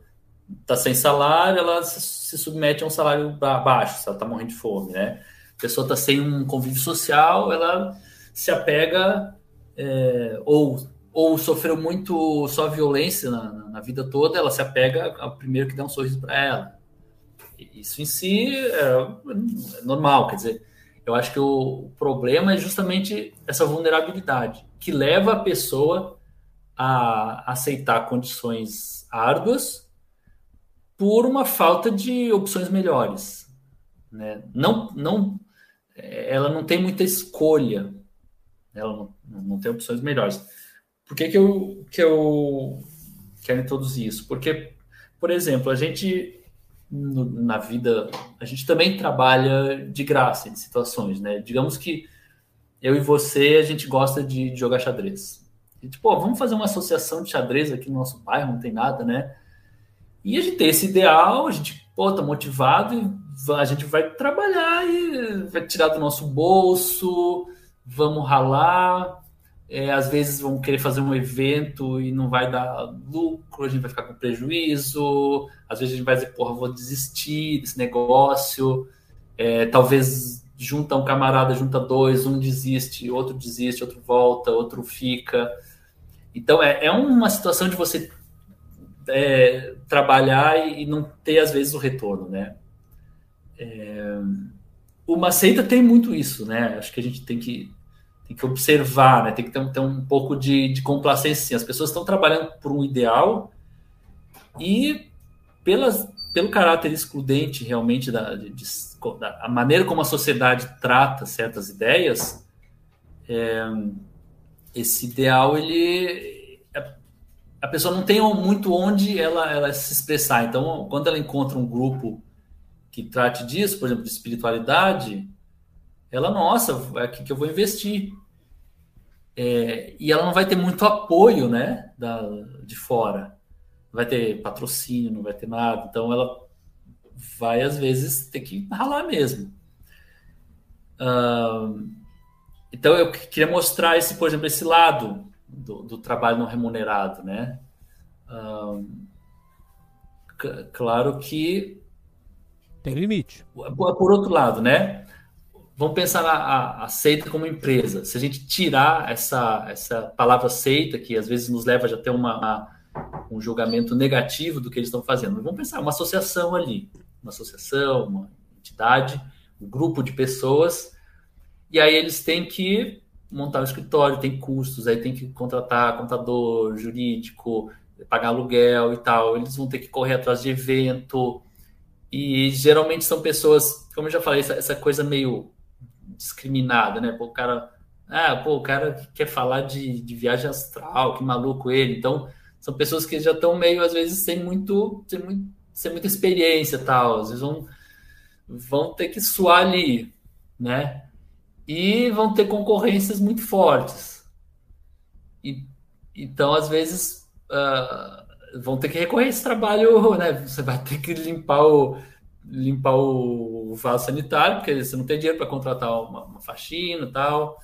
está sem salário, ela se, se, submete a um salário baixo, se ela está morrendo de fome, né? A pessoa está sem um convívio social, ela se apega é, ou, ou sofreu muito só violência na, na, vida toda, ela se apega ao primeiro que dá um sorriso para ela. Isso em si é, é, normal, quer dizer, eu acho que o, problema é justamente essa vulnerabilidade que leva a pessoa a aceitar condições árduas por uma falta de opções melhores. Né? Não, não, ela não tem muita escolha, ela não, não tem opções melhores. Por que, que, eu, que eu quero introduzir isso? Porque, por exemplo, a gente no, na vida, a gente também trabalha de graça em situações, né? Digamos que eu e você, a gente gosta de jogar xadrez. E, tipo, vamos fazer uma associação de xadrez aqui no nosso bairro, não tem nada, né? E a gente tem esse ideal, a gente, pô, tá motivado e a gente vai trabalhar e vai tirar do nosso bolso, vamos ralar. É, às vezes vamos querer fazer um evento e não vai dar lucro, a gente vai ficar com prejuízo. Às vezes a gente vai dizer, porra, vou desistir desse negócio. É, talvez junta um camarada, junta dois, um desiste, outro desiste, outro volta, outro fica. Então é, é uma situação de você é, trabalhar e, não ter, às vezes, o retorno, né? É, uma seita tem muito isso, né? Acho que a gente tem que, tem que observar, né? Tem que ter, ter um pouco de, de complacência. As pessoas estão trabalhando por um ideal e pelas, pelo caráter excludente realmente da, de, de, da maneira como a sociedade trata certas ideias, é, esse ideal ele a pessoa não tem muito onde ela, ela se expressar. Então, quando ela encontra um grupo que trate disso, por exemplo, de espiritualidade, ela, nossa, é aqui que eu vou investir. É, e ela não vai ter muito apoio né, da, de fora. Não vai ter patrocínio, não vai ter nada. Então, ela vai, às vezes, ter que ralar mesmo. Uh, então, eu queria mostrar esse, por exemplo, esse lado do, do trabalho não remunerado, né? Um, claro que tem limite. Por outro lado, né? Vamos pensar na a, a seita como empresa. Se a gente tirar essa, essa palavra seita, que às vezes nos leva já a ter uma, uma um julgamento negativo do que eles estão fazendo, vamos pensar uma associação ali, uma associação, uma entidade, um grupo de pessoas, e aí eles têm que montar o escritório, tem custos, aí tem que contratar contador, jurídico, pagar aluguel e tal. Eles vão ter que correr atrás de evento. E geralmente são pessoas, como eu já falei, essa, essa coisa meio discriminada, né? Pô, o cara. Ah, pô, o cara quer falar de, de viagem astral, que maluco ele. Então, são pessoas que já estão meio, às vezes, sem muito, sem, muito, sem muita experiência tal. Às vezes vão, vão ter que suar ali, né? e vão ter concorrências muito fortes. E, então, às vezes, uh, vão ter que recorrer esse trabalho, né? Você vai ter que limpar o, limpar o vaso sanitário, porque você não tem dinheiro para contratar uma, uma faxina e tal.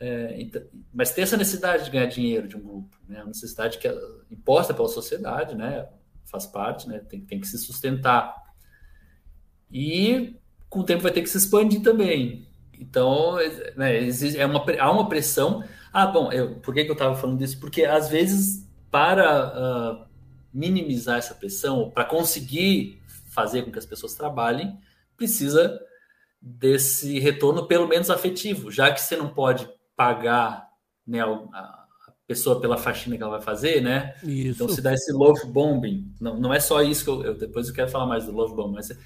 É, então, mas tem essa necessidade de ganhar dinheiro de um grupo, né? Uma necessidade que é imposta pela sociedade, né? Faz parte, né? Tem, tem que se sustentar. E com o tempo vai ter que se expandir também. Então, né, é uma, há uma pressão. Ah, bom, eu, por que, que eu estava falando disso? Porque às vezes, para uh, minimizar essa pressão, para conseguir fazer com que as pessoas trabalhem, precisa desse retorno, pelo menos afetivo, já que você não pode pagar né, a, pessoa pela faxina que ela vai fazer, né? Isso. Então se dá esse love bombing. Não, não é só isso que eu, eu depois eu quero falar mais do love bombing, mas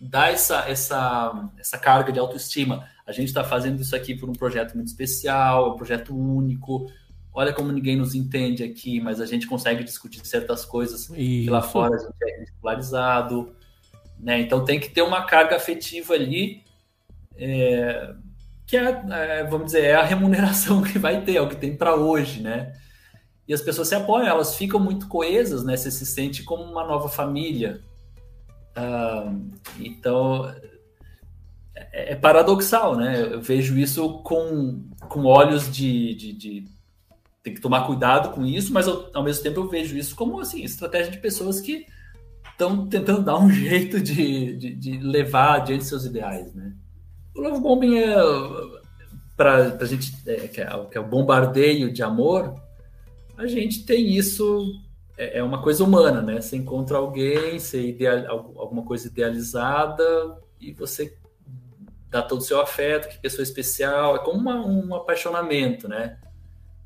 dá essa, essa, essa carga de autoestima. A gente está fazendo isso aqui por um projeto muito especial, um projeto único. Olha como ninguém nos entende aqui, mas a gente consegue discutir certas coisas isso. que lá fora a gente é ridicularizado. Né? Então tem que ter uma carga afetiva ali, é, que é, é, vamos dizer, é a remuneração que vai ter, é o que tem para hoje, né? E as pessoas se apoiam, elas ficam muito coesas, né? Você se sente como uma nova família. Uh, então, é, é, paradoxal, né? Eu vejo isso com, com olhos de, de, de, Tem que tomar cuidado com isso, mas ao, ao mesmo tempo eu vejo isso como, assim, estratégia de pessoas que estão tentando dar um jeito de, de, de, levar adiante seus ideais, né? O love bombing é... Para a gente... É, que, é, que é o bombardeio de amor, a gente tem isso é, é uma coisa humana, né? Você encontra alguém, você ideal, alguma coisa idealizada e você dá todo o seu afeto, que pessoa especial. É como uma, um apaixonamento, né?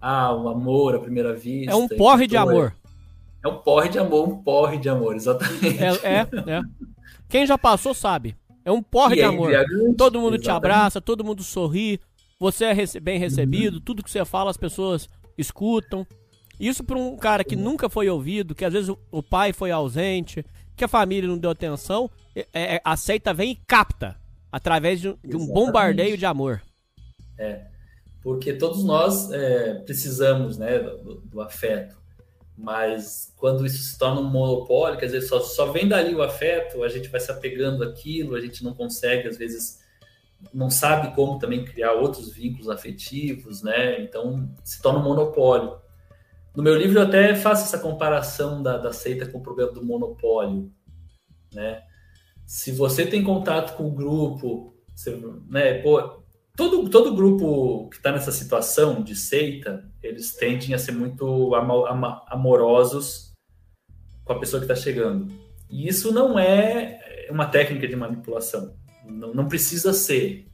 Ah, o amor à primeira vista. É um porre de amor. É um porre de amor, um porre de amor, exatamente. É, é, é. Quem já passou sabe. É um porre e de amor. Todo mundo exatamente. te abraça, todo mundo sorri, você é bem recebido, uhum. tudo que você fala as pessoas escutam. Isso para um cara que nunca foi ouvido, que às vezes o pai foi ausente, que a família não deu atenção, é, é, aceita, vem e capta através de, de um bombardeio de amor. É, porque todos nós é, precisamos né, do, do, afeto, mas quando isso se torna um monopólio, quer dizer, só, só vem dali o afeto, a gente vai se apegando àquilo, a gente não consegue, às vezes, não sabe como também criar outros vínculos afetivos, né? Então se torna um monopólio. No meu livro eu até faço essa comparação da, da seita com o problema do monopólio, né? Se você tem contato com o grupo, você, né, pô, todo, todo grupo que está nessa situação de seita, eles tendem a ser muito amorosos com a pessoa que está chegando. E isso não é uma técnica de manipulação. Não, não precisa ser.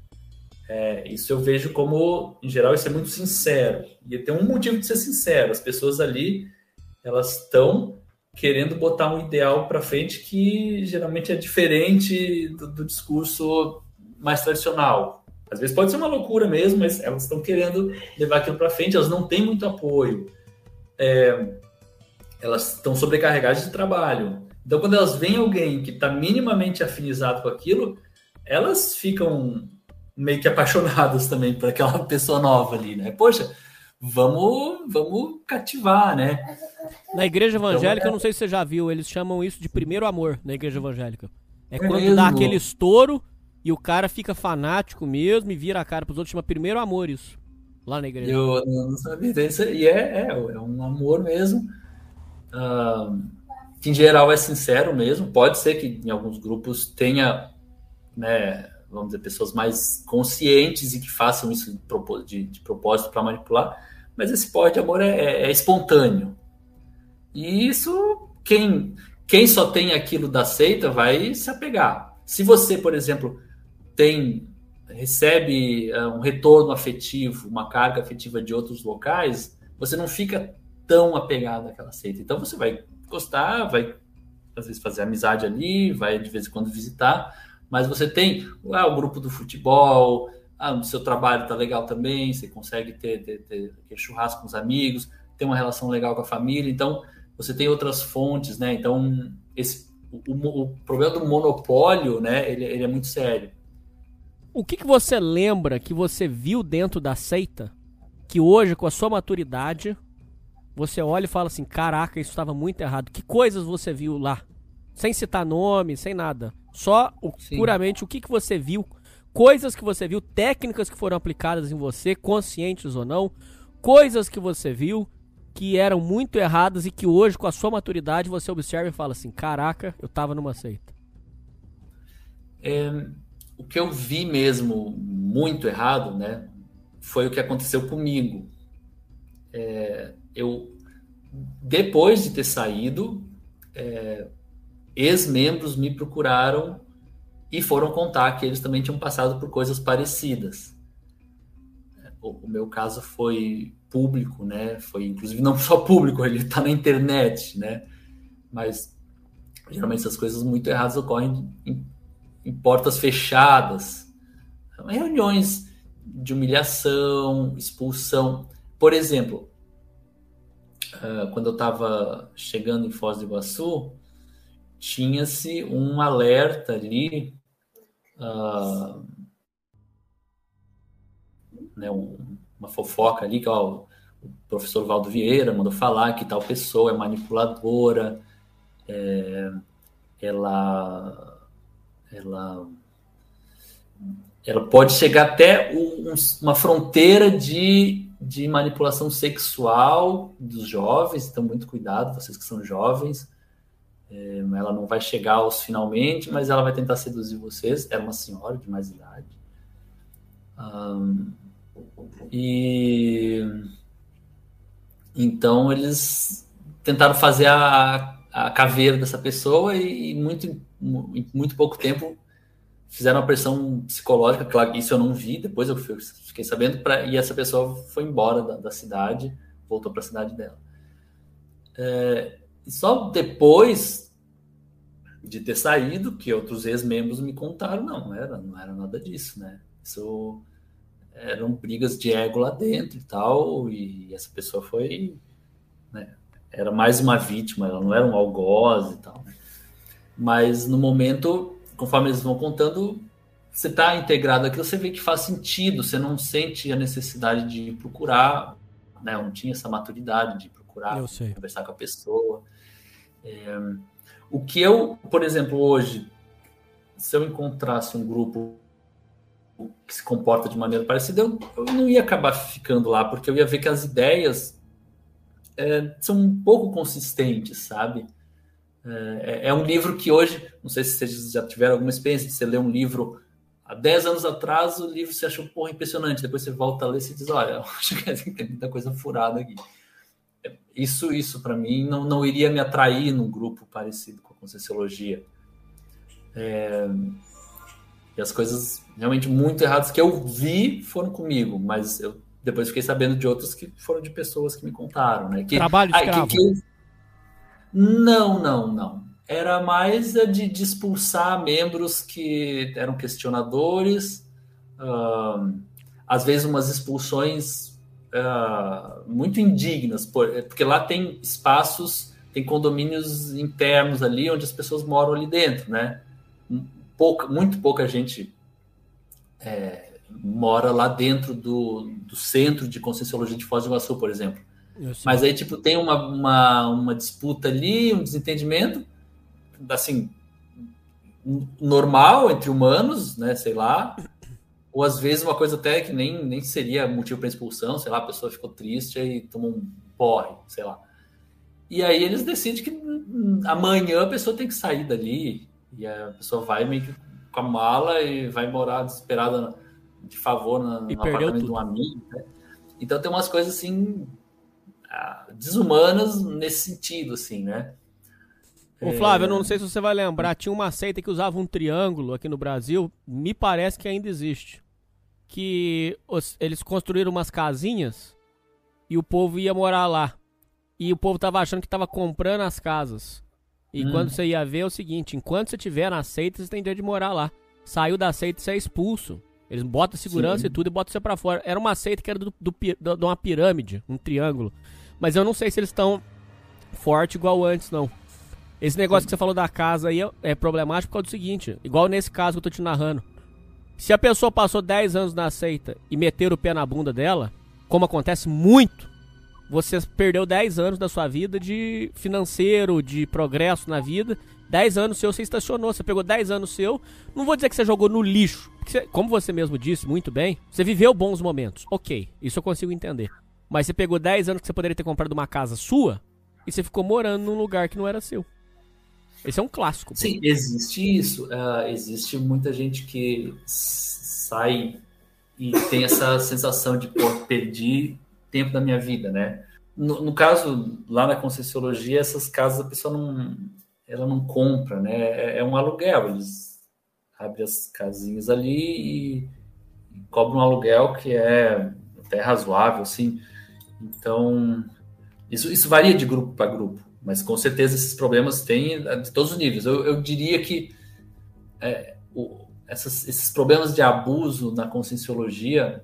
É, isso eu vejo como, em geral, isso é muito sincero. E tem um motivo de ser sincero. As pessoas ali, elas estão querendo botar um ideal para frente que geralmente é diferente do, do, discurso mais tradicional. Às vezes pode ser uma loucura mesmo, mas elas estão querendo levar aquilo para frente. Elas não têm muito apoio. É, elas estão sobrecarregadas de trabalho. Então, quando elas veem alguém que está minimamente afinizado com aquilo, elas ficam meio que apaixonados também por aquela pessoa nova ali, né? Poxa, vamos, vamos cativar, né? Na igreja então, evangélica, então, é... eu não sei se você já viu, eles chamam isso de primeiro amor na igreja evangélica. É, é quando mesmo? dá aquele estouro e o cara fica fanático mesmo e vira a cara pros outros, chama primeiro amor isso. Lá na igreja. Eu não sabia disso. E é, é, é um amor mesmo. Uh, que em geral é sincero mesmo. Pode ser que em alguns grupos tenha né, vamos dizer, pessoas mais conscientes e que façam isso de, de, propósito para manipular, mas esse pó de amor é, é, é, espontâneo. E isso, quem, quem só tem aquilo da seita vai se apegar. Se você, por exemplo, tem recebe uh, um retorno afetivo, uma carga afetiva de outros locais, você não fica tão apegado àquela seita. Então você vai gostar, vai às vezes fazer amizade ali, vai de vez em quando visitar, mas você tem ah, o grupo do futebol, ah, o seu trabalho está legal também, você consegue ter, ter, ter, ter churrasco com os amigos, ter uma relação legal com a família, então você tem outras fontes, né? Então, esse, o, o problema do monopólio, né, ele, ele, é muito sério. O que, que você lembra que você viu dentro da seita que hoje, com a sua maturidade, você olha e fala assim: caraca, isso estava muito errado. Que coisas você viu lá? Sem citar nome, sem nada. Só o, puramente o que, que você viu, coisas que você viu, técnicas que foram aplicadas em você, conscientes ou não, coisas que você viu que eram muito erradas e que hoje, com a sua maturidade, você observa e fala assim: caraca, eu tava numa seita. É, o que eu vi mesmo muito errado, né, foi o que aconteceu comigo. É, eu, depois de ter saído, é, ex-membros me procuraram e foram contar que eles também tinham passado por coisas parecidas. O, o meu caso foi público, né? Foi inclusive não só público, ele está na internet, né? Mas geralmente essas coisas muito erradas ocorrem em, em portas fechadas, reuniões de humilhação, expulsão. Por exemplo, uh, quando eu estava chegando em Foz do Iguaçu, tinha-se um alerta ali, uh, né, um, uma fofoca ali, que ó, o professor Valdo Vieira mandou falar que tal pessoa é manipuladora, é, ela, ela, ela pode chegar até um, uma fronteira de, de manipulação sexual dos jovens, então muito cuidado, vocês que são jovens, é, ela não vai chegar aos finalmente, mas ela vai tentar seduzir vocês. Era uma senhora de mais idade. Um, e então eles tentaram fazer a, a caveira dessa pessoa e, muito, em muito pouco tempo fizeram uma pressão psicológica. Claro, isso eu não vi, depois eu fiquei sabendo, pra, e essa pessoa foi embora da, da cidade, voltou para a cidade dela. É, só depois de ter saído que outros ex-membros me contaram, não, não era, não era nada disso, né? Isso eram brigas de ego lá dentro e tal, e essa pessoa foi, né, era mais uma vítima, ela não era um algoz e tal, né? Mas no momento, conforme eles vão contando, você está integrado aqui, você vê que faz sentido, você não sente a necessidade de procurar, né? Não tinha essa maturidade de procurar conversar com a pessoa. É, o que eu, por exemplo, hoje, se eu encontrasse um grupo que se comporta de maneira parecida, eu, eu não ia acabar ficando lá, porque eu ia ver que as ideias é, são um pouco consistentes, sabe? É, é, é um livro que hoje, não sei se vocês já tiveram alguma experiência você ler um livro há 10 anos atrás, o livro você achou porra, impressionante, depois você volta a ler e diz, olha, acho que tem muita coisa furada aqui. Isso, isso para mim não, não iria me atrair num grupo parecido com a Conscienciologia. É, e as coisas realmente muito erradas que eu vi foram comigo, mas eu depois fiquei sabendo de outras que foram de pessoas que me contaram, né? Que, Trabalho de escravo. Que, que... Não, não, não. Era mais de, de expulsar membros que eram questionadores, uh, às vezes umas expulsões uh, muito indignas, porque lá tem espaços, tem condomínios internos ali onde as pessoas moram ali dentro, né? pouca, muito pouca gente é, mora lá dentro do, do centro de Conscienciologia de Foz do Iguaçu, por exemplo. Mas aí, tipo, tem uma, uma, uma disputa ali, um desentendimento, assim, normal entre humanos, né, sei lá, ou às vezes uma coisa até que nem, nem seria motivo para expulsão, sei lá, a pessoa ficou triste e tomou um porre, sei lá. E aí eles decidem que hum, amanhã a pessoa tem que sair dali, e a pessoa vai meio que com a mala e vai morar desesperada de favor no, no apartamento tudo. de um amigo. Né? Então tem umas coisas assim ah, desumanas nesse sentido, assim, né? Ô Flávio, é... eu não sei se você vai lembrar, tinha uma seita que usava um triângulo aqui no Brasil, me parece que ainda existe. Que os, eles construíram umas casinhas e o povo ia morar lá. E o povo tava achando que tava comprando as casas. E hum. quando você ia ver é o seguinte, enquanto você tiver na seita, você tem direito de morar lá. Saiu da seita, você é expulso. Eles botam segurança Sim. e tudo e botam você pra fora. Era uma seita que era do, do, do, de uma pirâmide, um triângulo. Mas eu não sei se eles estão forte igual antes, não. Esse negócio Sim. que você falou da casa aí é, é problemático por causa do seguinte, igual nesse caso que eu tô te narrando. Se a pessoa passou 10 anos na seita e meter o pé na bunda dela, como acontece muito, você perdeu 10 anos da sua vida de financeiro, de progresso na vida. 10 anos seu você estacionou, você pegou 10 anos seu. Não vou dizer que você jogou no lixo, porque como você mesmo disse muito bem, você viveu bons momentos. Ok, isso eu consigo entender. Mas você pegou 10 anos que você poderia ter comprado uma casa sua e você ficou morando num lugar que não era seu. Esse é um clássico. pô. Sim, existe isso. Ah, existe muita gente que sai e tem essa sensação de, pô, perdi tempo da minha vida, né? No, no caso, lá na Conscienciologia, essas casas a pessoa não, ela não compra, né? É, é um aluguel. Eles abrem as casinhas ali e, e cobram um aluguel que é até razoável, assim. Então, isso, isso varia de grupo para grupo, mas com certeza esses problemas têm eh, de todos os níveis. Eu, eu diria que é, o- essas- esses problemas de abuso na conscienciologia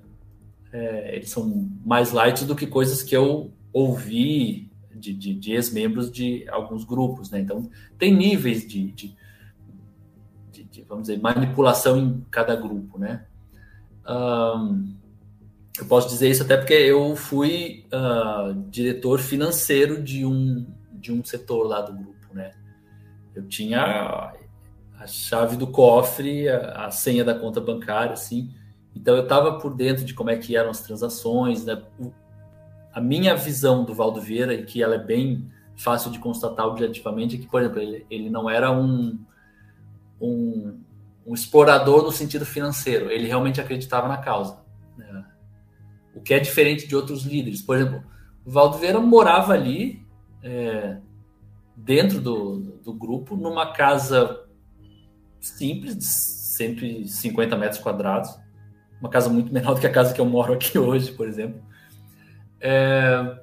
é, eles são mais light do que coisas que eu ouvi de, de, de ex-membros de alguns grupos, né? Então tem níveis de, de, de- de, vamos dizer manipulação em cada grupo, né? Ahn, eu posso dizer isso até porque eu fui ah, diretor financeiro de um, de um setor lá do grupo, né? Eu tinha a, chave do cofre, a, a senha da conta bancária, assim. Então eu estava por dentro de como é que eram as transações, né? A minha visão do Valdo Vieira, e que ela é bem fácil de constatar objetivamente, é que, por exemplo, ele, ele não era um, um, um explorador no sentido financeiro, ele realmente acreditava na causa. né? O que é diferente de outros líderes. Por exemplo, o Valdo Vieira morava ali, é, dentro do, do grupo, numa casa simples, de 150 metros quadrados, uma casa muito menor do que a casa que eu moro aqui hoje, por exemplo. É,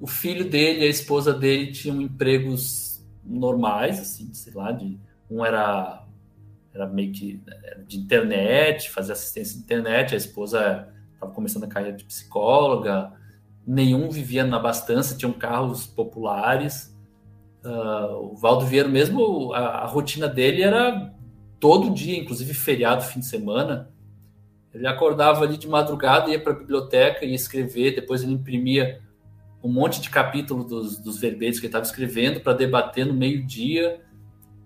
o filho dele a esposa dele tinham empregos normais, assim, sei lá, de, um era, era meio que de internet, fazia assistência de internet, a esposa estava começando a carreira de psicóloga, nenhum vivia na abastança, tinham carros populares. Ah, o Valdo Vieira mesmo, a, a rotina dele era todo dia, inclusive feriado, fim de semana. Ele acordava ali de madrugada, ia para a biblioteca, ia escrever, depois ele imprimia um monte de capítulo dos, dos verbetes que ele estava escrevendo para debater no meio-dia.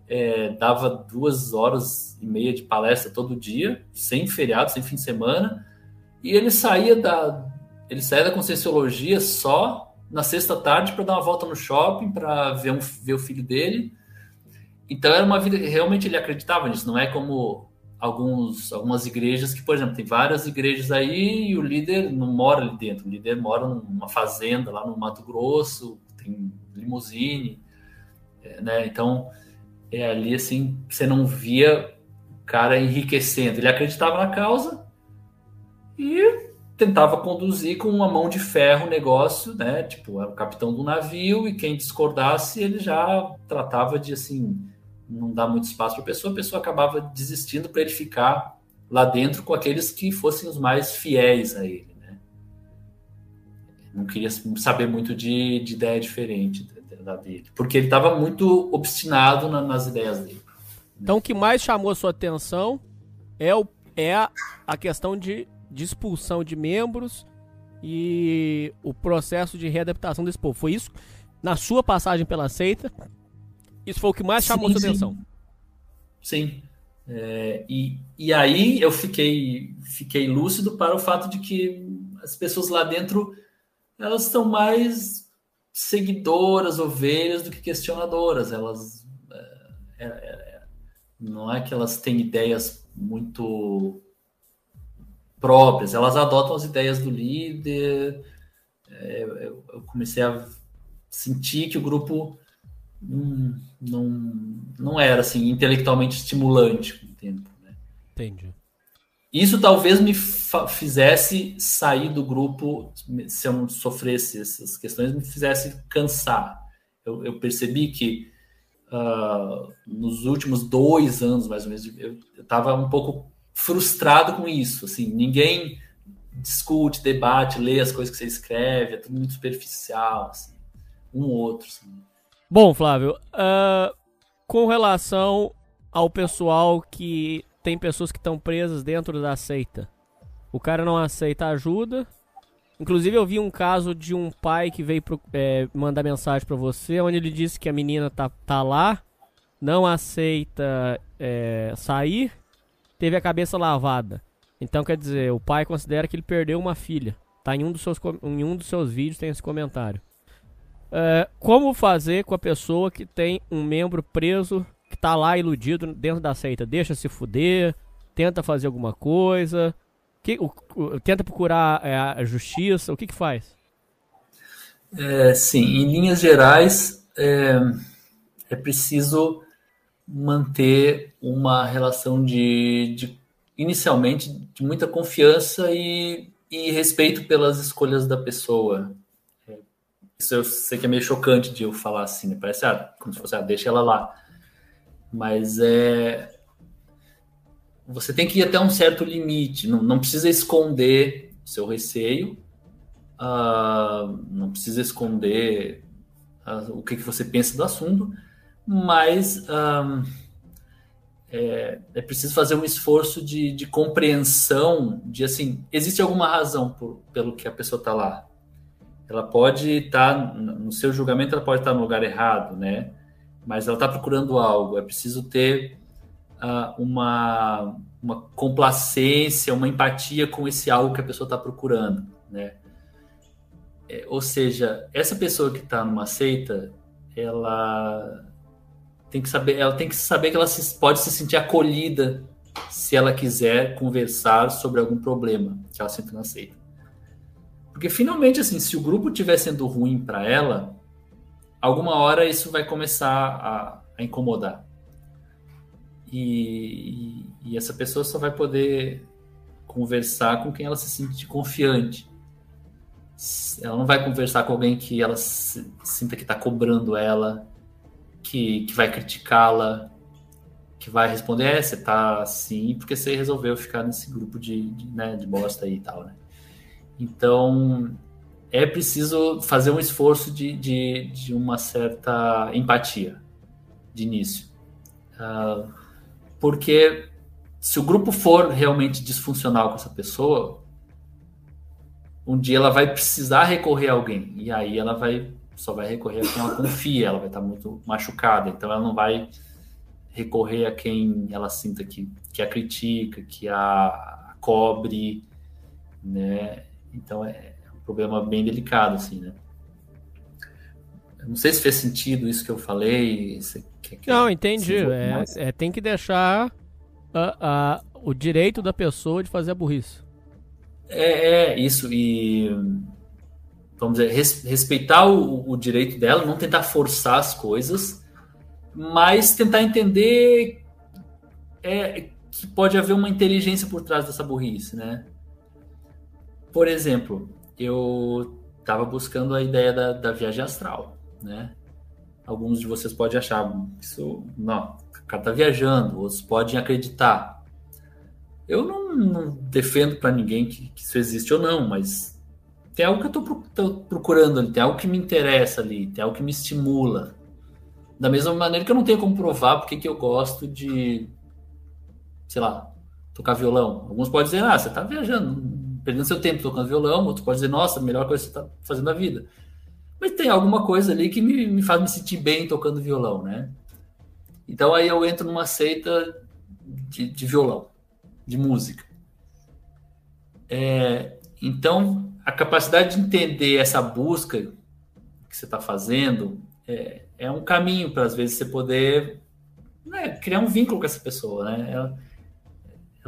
É, dava duas horas e meia de palestra todo dia, sem feriado, sem fim de semana. E ele saía da, ele saía da Conscienciologia só na sexta tarde para dar uma volta no shopping, para ver, um, ver o filho dele. Então era uma vida que realmente ele acreditava nisso, não é como alguns, algumas igrejas que, por exemplo, tem várias igrejas aí e o líder não mora ali dentro, o líder mora numa fazenda lá no Mato Grosso, tem limusine, é, né? Então é ali assim, você não via o cara enriquecendo, ele acreditava na causa e tentava conduzir com uma mão de ferro o negócio, né? Tipo, era o capitão do navio e quem discordasse ele já tratava de assim não dar muito espaço para a pessoa, a pessoa acabava desistindo para ele ficar lá dentro com aqueles que fossem os mais fiéis a ele, né? Não queria saber muito de, de ideia diferente da dele, porque ele estava muito obstinado na, nas ideias dele. Então o que mais chamou a sua atenção é, o, é a, a questão de, de expulsão de membros e o processo de readaptação desse povo. Foi isso? Na sua passagem pela seita, isso foi o que mais chamou Sim, sua sim. atenção. Sim. É, e, e aí eu fiquei, fiquei lúcido para o fato de que as pessoas lá dentro elas estão mais seguidoras, ovelhas, do que questionadoras. Elas é, é, é, não é que elas têm ideias muito próprias, elas adotam as ideias do líder. É, eu, eu comecei a sentir que o grupo não, não, não era assim intelectualmente estimulante com o tempo. Né? Entendi. Isso talvez me fizesse sair do grupo, se eu sofresse essas questões, me fizesse cansar. Eu, eu percebi que uh, nos últimos dois anos, mais ou menos, eu estava um pouco frustrado com isso. Assim, ninguém discute, debate, lê as coisas que você escreve, é tudo muito superficial, assim, um ou outro. Assim. Bom, Flávio, uh, com relação ao pessoal que tem pessoas que estão presas dentro da seita, o cara não aceita ajuda Inclusive, eu vi um caso de um pai que veio pro, é, mandar mensagem para você, onde ele disse que a menina tá, tá lá, não aceita é, sair, teve a cabeça lavada. Então, quer dizer, o pai considera que ele perdeu uma filha. Tá em um dos seus, em um dos seus vídeos tem esse comentário. É, como fazer com a pessoa que tem um membro preso, que tá lá iludido dentro da seita? Deixa se fuder, tenta fazer alguma coisa, que, o, o, tenta procurar é, a justiça, o que que faz? É, sim, em linhas gerais, é, é preciso manter uma relação de, de, inicialmente de muita confiança e, e respeito pelas escolhas da pessoa. Isso eu sei que é meio chocante de eu falar assim, né? parece ah, como se fosse, ah, deixa ela lá. Mas é, você tem que ir até um certo limite, não, não precisa esconder o seu receio, uh, não precisa esconder uh, o que, que você pensa do assunto, mas uh, é, é, preciso fazer um esforço de, de, compreensão de assim, existe alguma razão por, pelo que a pessoa está lá. Ela pode estar, tá, no seu julgamento, ela pode estar tá no lugar errado, né? Mas ela está procurando algo. É preciso ter uh, uma, uma complacência, uma empatia com esse algo que a pessoa está procurando, né? É, ou seja, essa pessoa que está numa seita, ela tem que saber, ela tem que saber que ela se, pode se sentir acolhida se ela quiser conversar sobre algum problema que ela sente na seita. Porque finalmente, assim, se o grupo estiver sendo ruim para ela, alguma hora isso vai começar a, a incomodar. E, e, essa pessoa só vai poder conversar com quem ela se sente confiante. Ela não vai conversar com alguém que ela se, sinta que está cobrando ela, que, que vai criticá-la, que vai responder, é, você tá assim porque você resolveu ficar nesse grupo de, de, né, de bosta aí e tal, né? Então, é preciso fazer um esforço de, de, de uma certa empatia de início. Uh, porque se o grupo for realmente disfuncional com essa pessoa, um dia ela vai precisar recorrer a alguém. E aí ela vai só vai recorrer a quem ela confia, ela vai estar muito machucada, então ela não vai recorrer a quem ela sinta que, que a critica, que a cobre, né? Então é problema bem delicado, assim, né? não sei se fez sentido isso que eu falei. Não, entendi. É, é, tem que deixar a, a, o direito da pessoa de fazer a burrice. É, é isso. E vamos dizer, res, respeitar o, o, direito dela, não tentar forçar as coisas, mas tentar entender é, que pode haver uma inteligência por trás dessa burrice, né? Por exemplo, eu estava buscando a ideia da, da viagem astral né? Alguns de vocês podem achar isso, não, o cara tá viajando, outros podem acreditar. Eu não, não defendo para ninguém que, que, isso existe ou não, mas tem algo que eu tô procurando ali, tem algo que me interessa ali, tem algo que me estimula. Da mesma maneira que eu não tenho como provar porque que eu gosto de, sei lá, tocar violão. Alguns podem dizer, ah, você tá viajando, perdendo seu tempo tocando violão, outros podem dizer, nossa, melhor coisa que você tá fazendo na vida. Mas tem alguma coisa ali que me, me faz me sentir bem tocando violão, né? Então aí eu entro numa seita de, de violão, de música. É, então, a capacidade de entender essa busca que você está fazendo é, é, um caminho para, às vezes, você poder né, criar um vínculo com essa pessoa, né? Ela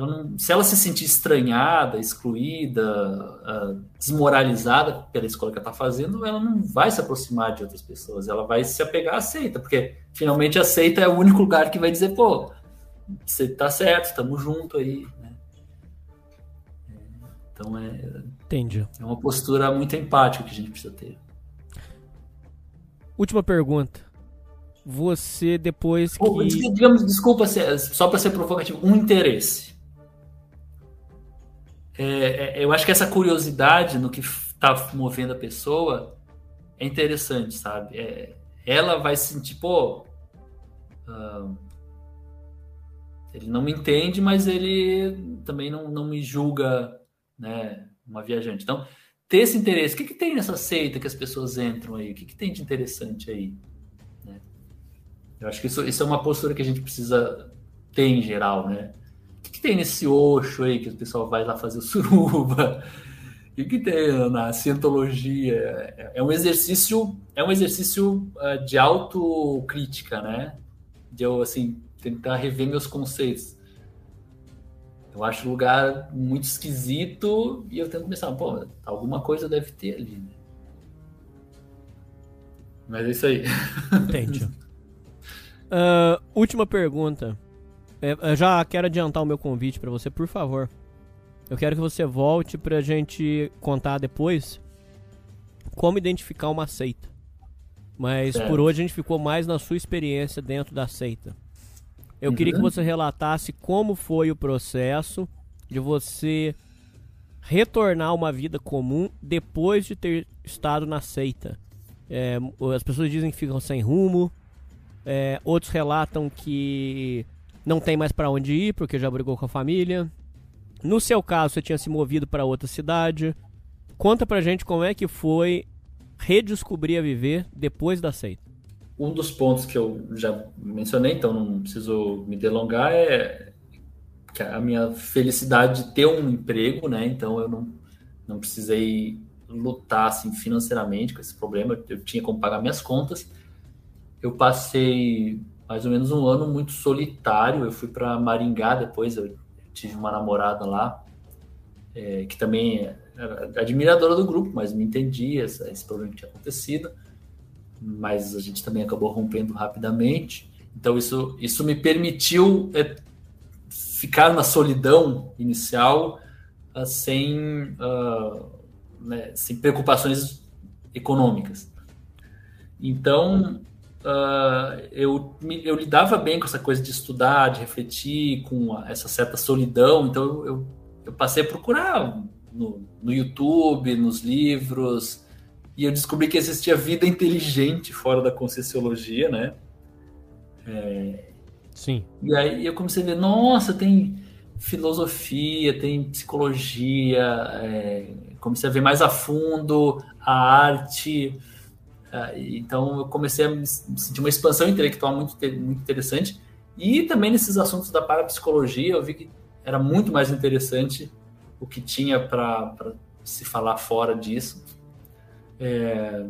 não, se ela se sentir estranhada, excluída, uh, desmoralizada pela escola que ela está fazendo, ela não vai se aproximar de outras pessoas, ela vai se apegar à seita, porque finalmente a seita é o único lugar que vai dizer, pô, você está certo, estamos junto aí. Né? É, então é, Entendi. é uma postura muito empática que a gente precisa ter. Última pergunta você depois que. Digamos, desculpa, só para ser provocativo, um interesse. É, é, eu acho que essa curiosidade no que está movendo a pessoa é interessante, sabe? É, ela vai sentir, pô. Ele não me entende, mas ele também não, não me julga, né? Uma viajante. Então, ter esse interesse. O que, que tem nessa seita que as pessoas entram aí? O que, que tem de interessante aí? Né? Eu acho que isso, isso é uma postura que a gente precisa ter em geral, né? O que, tem nesse Oxo aí que o pessoal vai lá fazer suruba? O que, que tem na cientologia? É, é um exercício, é um exercício uh, de autocrítica, né? De eu assim tentar rever meus conceitos. Eu acho o lugar muito esquisito e eu tento pensar, pô, alguma coisa deve ter ali. Né? Mas é isso aí. Entendi. uh, última pergunta. É, eu já quero adiantar o meu convite para você, por favor. Eu quero que você volte pra gente contar depois como identificar uma seita. Mas certo. por hoje a gente ficou mais na sua experiência dentro da seita. Eu uhum. queria que uhum. você relatasse como foi o processo de você retornar a uma vida comum depois de ter estado na seita. É, as pessoas dizem que ficam sem rumo, é, outros relatam que não tem mais para onde ir porque já brigou com a família. No seu caso, você tinha se movido para outra cidade. Conta pra gente como é que foi redescobrir a viver depois da seita um dos pontos que eu já mencionei, então não preciso me delongar, é que a minha felicidade de ter um emprego, né? Então eu não, não precisei lutar assim, financeiramente com esse problema, eu tinha como pagar minhas contas. Eu passei mais ou menos um ano muito solitário. Eu fui para Maringá depois, eu tive uma namorada lá, é, que também era admiradora do grupo, mas me entendia esse, problema que tinha acontecido mas a gente também acabou rompendo rapidamente. Então isso, isso me permitiu é, ficar na solidão inicial uh, sem, uh, né, sem preocupações econômicas. Então uh, eu, eu lidava bem com essa coisa de estudar, de refletir, com essa certa solidão. Então eu, eu passei a procurar no, no YouTube, nos livros, e eu descobri que existia vida inteligente fora da Conscienciologia, né? É... Sim. E aí eu comecei a ver, nossa, tem filosofia, tem psicologia, é... comecei a ver mais a fundo a arte. É, então eu comecei a sentir uma expansão intelectual muito, muito interessante. E também nesses assuntos da parapsicologia, eu vi que era muito mais interessante o que tinha para se falar fora disso. É,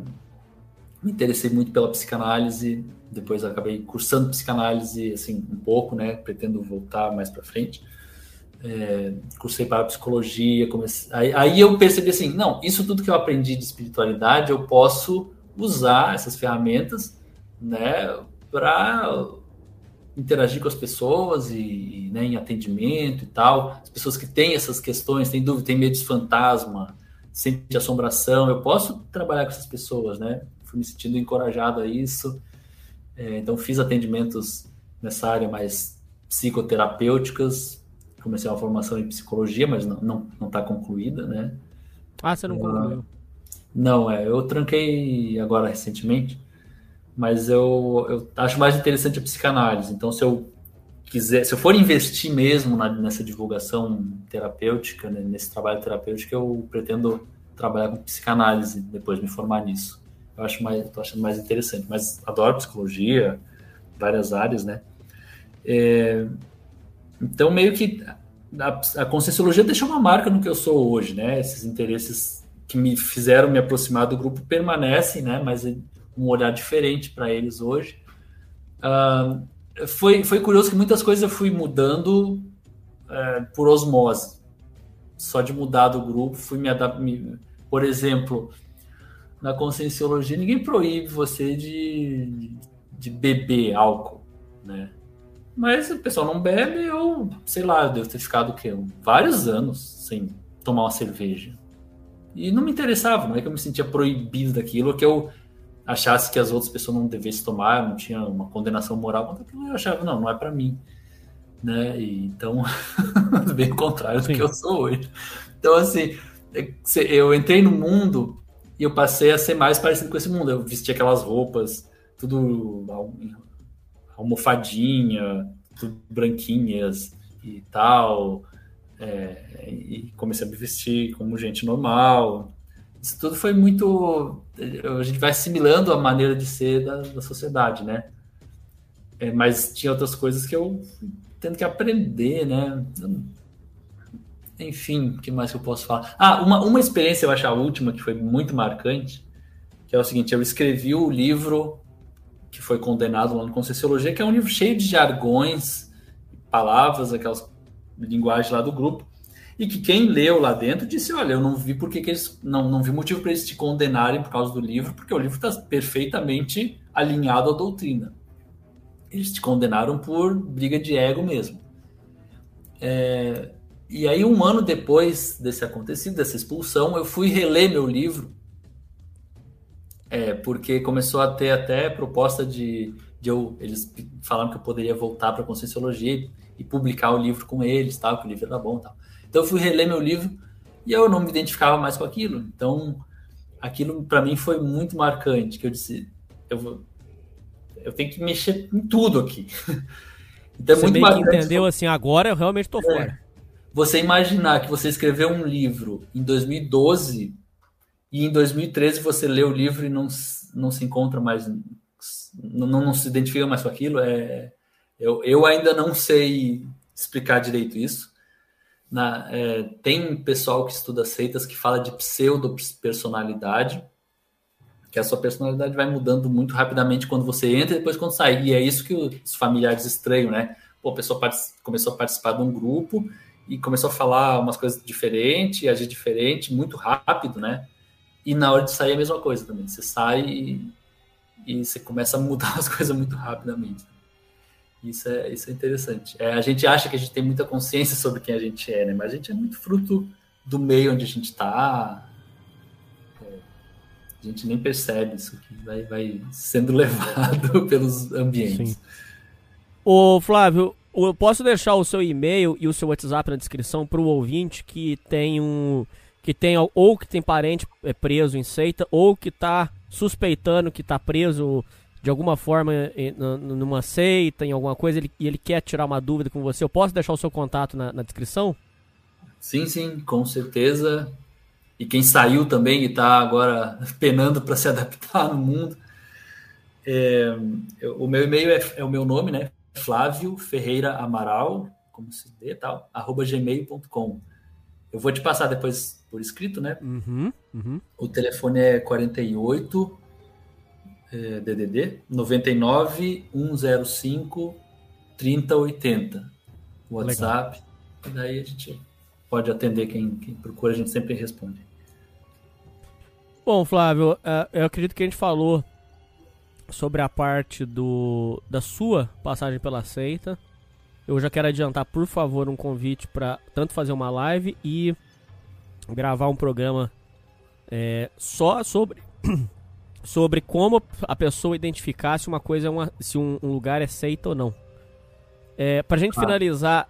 me interessei muito pela psicanálise, depois acabei cursando psicanálise assim um pouco, né? Pretendo voltar mais para frente. É, cursei para psicologia, comecei... aí, aí, eu percebi assim, não, isso tudo que eu aprendi de espiritualidade eu posso usar essas ferramentas, né, para interagir com as pessoas e, e né, em atendimento e tal, as pessoas que têm essas questões, têm dúvida, têm medo de fantasma, sente assombração, eu posso trabalhar com essas pessoas, né? Fui me sentindo encorajado a isso. É, então, fiz atendimentos nessa área mais psicoterapêuticas. Comecei uma formação em psicologia, mas não está não, não tá concluída, né? Ah, você não uh, concluiu? Não, é. Eu tranquei agora recentemente, mas eu, eu acho mais interessante a psicanálise. Então, se eu quiser, se eu for investir mesmo na, nessa divulgação terapêutica, né, nesse trabalho terapêutico, eu pretendo trabalhar com psicanálise, depois me formar nisso. Eu acho mais, tô achando mais interessante, mas adoro psicologia, várias áreas, né? É, então, meio que a, a Conscienciologia deixou uma marca no que eu sou hoje, né? Esses interesses que me fizeram me aproximar do grupo permanecem, né? Mas um olhar diferente para eles hoje. Uh, foi, foi curioso que muitas coisas eu fui mudando é, por osmose. Só de mudar do grupo, fui me adaptar. Por exemplo, na conscienciologia, ninguém proíbe você de, de beber álcool, né? Mas o pessoal não bebe, eu, sei lá, eu devo ter ficado o quê? vários anos sem tomar uma cerveja. E não me interessava, não é que eu me sentia proibido daquilo, que eu achasse que as outras pessoas não devessem tomar, não tinha uma condenação moral contra aquilo, eu achava, não, não é para mim. Né? E, então, bem contrário Sim. do que eu sou hoje. Então, assim, é, eu entrei no mundo e eu passei a ser mais parecido com esse mundo. Eu vesti aquelas roupas, tudo almofadinha, tudo branquinhas e tal. É, e comecei a me vestir como gente normal. isso tudo foi muito. A gente vai assimilando a maneira de ser da, da sociedade, né? É, mas tinha outras coisas que eu tendo que aprender, né? Enfim, o que mais que eu posso falar? Ah, uma, uma experiência, eu acho a última, que foi muito marcante, que é o seguinte: eu escrevi o livro que foi condenado lá no Conscienciologia, que é um livro cheio de jargões, palavras, aquelas linguagens lá do grupo, e que quem leu lá dentro disse: Olha, eu não vi porque que eles não, não vi motivo para eles te condenarem por causa do livro, porque o livro está perfeitamente alinhado à doutrina. Eles te condenaram por briga de ego mesmo. É, e aí, um ano depois desse acontecido, dessa expulsão, eu fui reler meu livro, é, porque começou a ter até proposta de, de eu. Eles falaram que eu poderia voltar para a Conscienciologia e publicar o livro com eles, tal, que o livro era bom tal. Então, eu fui reler meu livro e eu não me identificava mais com aquilo. Então, aquilo para mim foi muito marcante, que eu disse, eu vou, eu tenho que mexer em tudo aqui. então, é você muito meio que entendeu assim, agora eu realmente estou é. fora você imaginar que você escreveu um livro em 2012 e em 2013 você lê o livro e não, não se encontra mais, não, não se identifica mais com aquilo, é, eu, eu ainda não sei explicar direito isso. Na, é, tem pessoal que estuda seitas que fala de pseudo-personalidade, que a sua personalidade vai mudando muito rapidamente quando você entra e depois quando sai. E é isso que os familiares estranham, né? Pô, a pessoa começou a participar de um grupo e começou a falar umas coisas diferentes, agir diferente, muito rápido, né? E na hora de sair é a mesma coisa também. Você sai e, e você começa a mudar as coisas muito rapidamente. Isso é, isso é interessante. É, a gente acha que a gente tem muita consciência sobre quem a gente é, né? Mas a gente é muito fruto do meio onde a gente está. É, a gente nem percebe isso que vai, vai sendo levado pelos ambientes. Sim. Ô, Flávio, eu posso deixar o seu e-mail e o seu WhatsApp na descrição para o ouvinte que tem um que tem ou que tem parente é, preso em seita ou que está suspeitando que está preso de alguma forma numa seita, em alguma coisa, ele, e ele quer tirar uma dúvida com você. Eu posso deixar o seu contato na, na descrição? Sim, sim, com certeza. E quem saiu também e está agora penando para se adaptar no mundo. É, o meu e-mail é, é o meu nome, né? Flávio Ferreira Amaral, como se dê tal, arroba gmail.com. Eu vou te passar depois por escrito, né? Uhum, uhum. O telefone é 48 é, DDD 99 105 3080. WhatsApp. Legal. E daí a gente pode atender quem, quem procura, a gente sempre responde. Bom, Flávio, é, eu acredito que a gente falou sobre a parte do da sua passagem pela seita. Eu já quero adiantar, por favor, um convite para tanto fazer uma live e gravar um programa é, só sobre sobre como a pessoa identificar se uma coisa é uma, se um, um lugar é seita ou não. É, pra gente ah. finalizar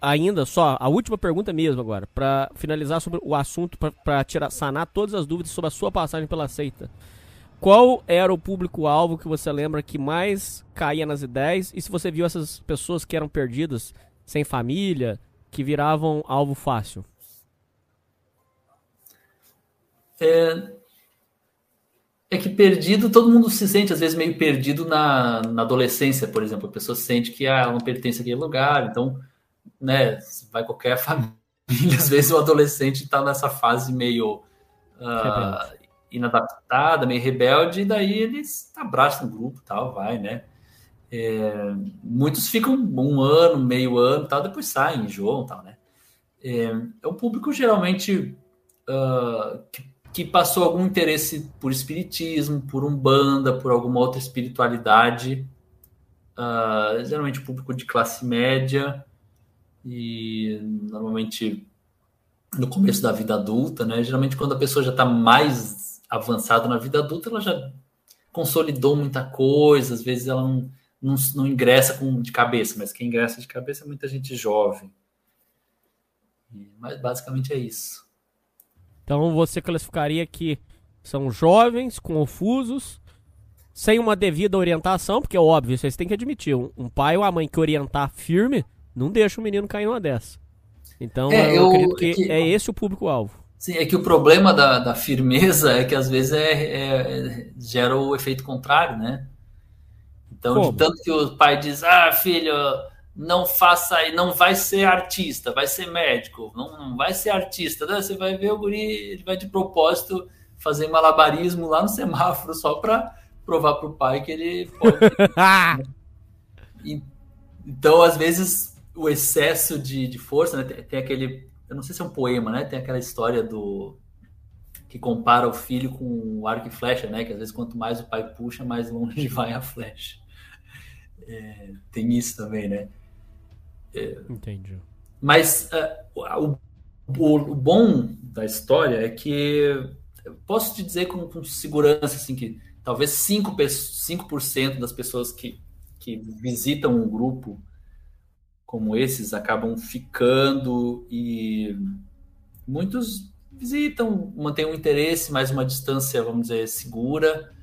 ainda só a última pergunta mesmo agora, para finalizar sobre o assunto para tirar sanar todas as dúvidas sobre a sua passagem pela seita. Qual era o público-alvo que você lembra que mais caía nas ideias? E se você viu essas pessoas que eram perdidas, sem família, que viravam alvo fácil? É, é que perdido, todo mundo se sente às vezes meio perdido na, na adolescência, por exemplo. A pessoa sente que ah, ela não pertence àquele lugar, então, né, vai qualquer família, às vezes o adolescente está nessa fase meio uh, inadaptada, meio rebelde, e daí eles abraçam o grupo tal, vai, né? É, muitos ficam um ano, meio ano tal, depois saem, enjoam tal, né? É, é um público geralmente uh, que, que, passou algum interesse por espiritismo, por umbanda, por alguma outra espiritualidade, uh, geralmente público de classe média e normalmente no começo da vida adulta, né? Geralmente quando a pessoa já está mais avançado na vida adulta, ela já consolidou muita coisa, às vezes ela não, não, não ingressa com, de cabeça, mas quem ingressa de cabeça é muita gente jovem. Mas basicamente é isso. Então você classificaria que são jovens, confusos, sem uma devida orientação, porque é óbvio, vocês têm que admitir, um, pai ou a mãe que orientar firme, não deixa o menino cair numa dessa. Então é, eu, eu, acredito que, que, é esse o público-alvo. Sim, é que o problema da, da firmeza é que às vezes é, é- é- gera o efeito contrário, né? Então, Como? de tanto que o pai diz, ah, filho, não faça aí, não vai ser artista, vai ser médico, não, não vai ser artista. Daí Você vai ver o guri, ele vai de propósito fazer malabarismo lá no semáforo só para provar para o pai que ele pode então, às vezes, o excesso de, de força, né? Tem, tem aquele. Eu não sei se é um poema, né? Tem aquela história do. que compara o filho com o arco e flecha, né? Que às vezes, quanto mais o pai puxa, mais longe vai a flecha. É, tem isso também, né? Entendi. Mas é, o, o- o bom da história é que posso te dizer com, com segurança assim, que talvez 5%, pe- 5% das pessoas que, que visitam um grupo como esses acabam ficando e muitos visitam, mantêm um interesse, mas uma distância, vamos dizer, segura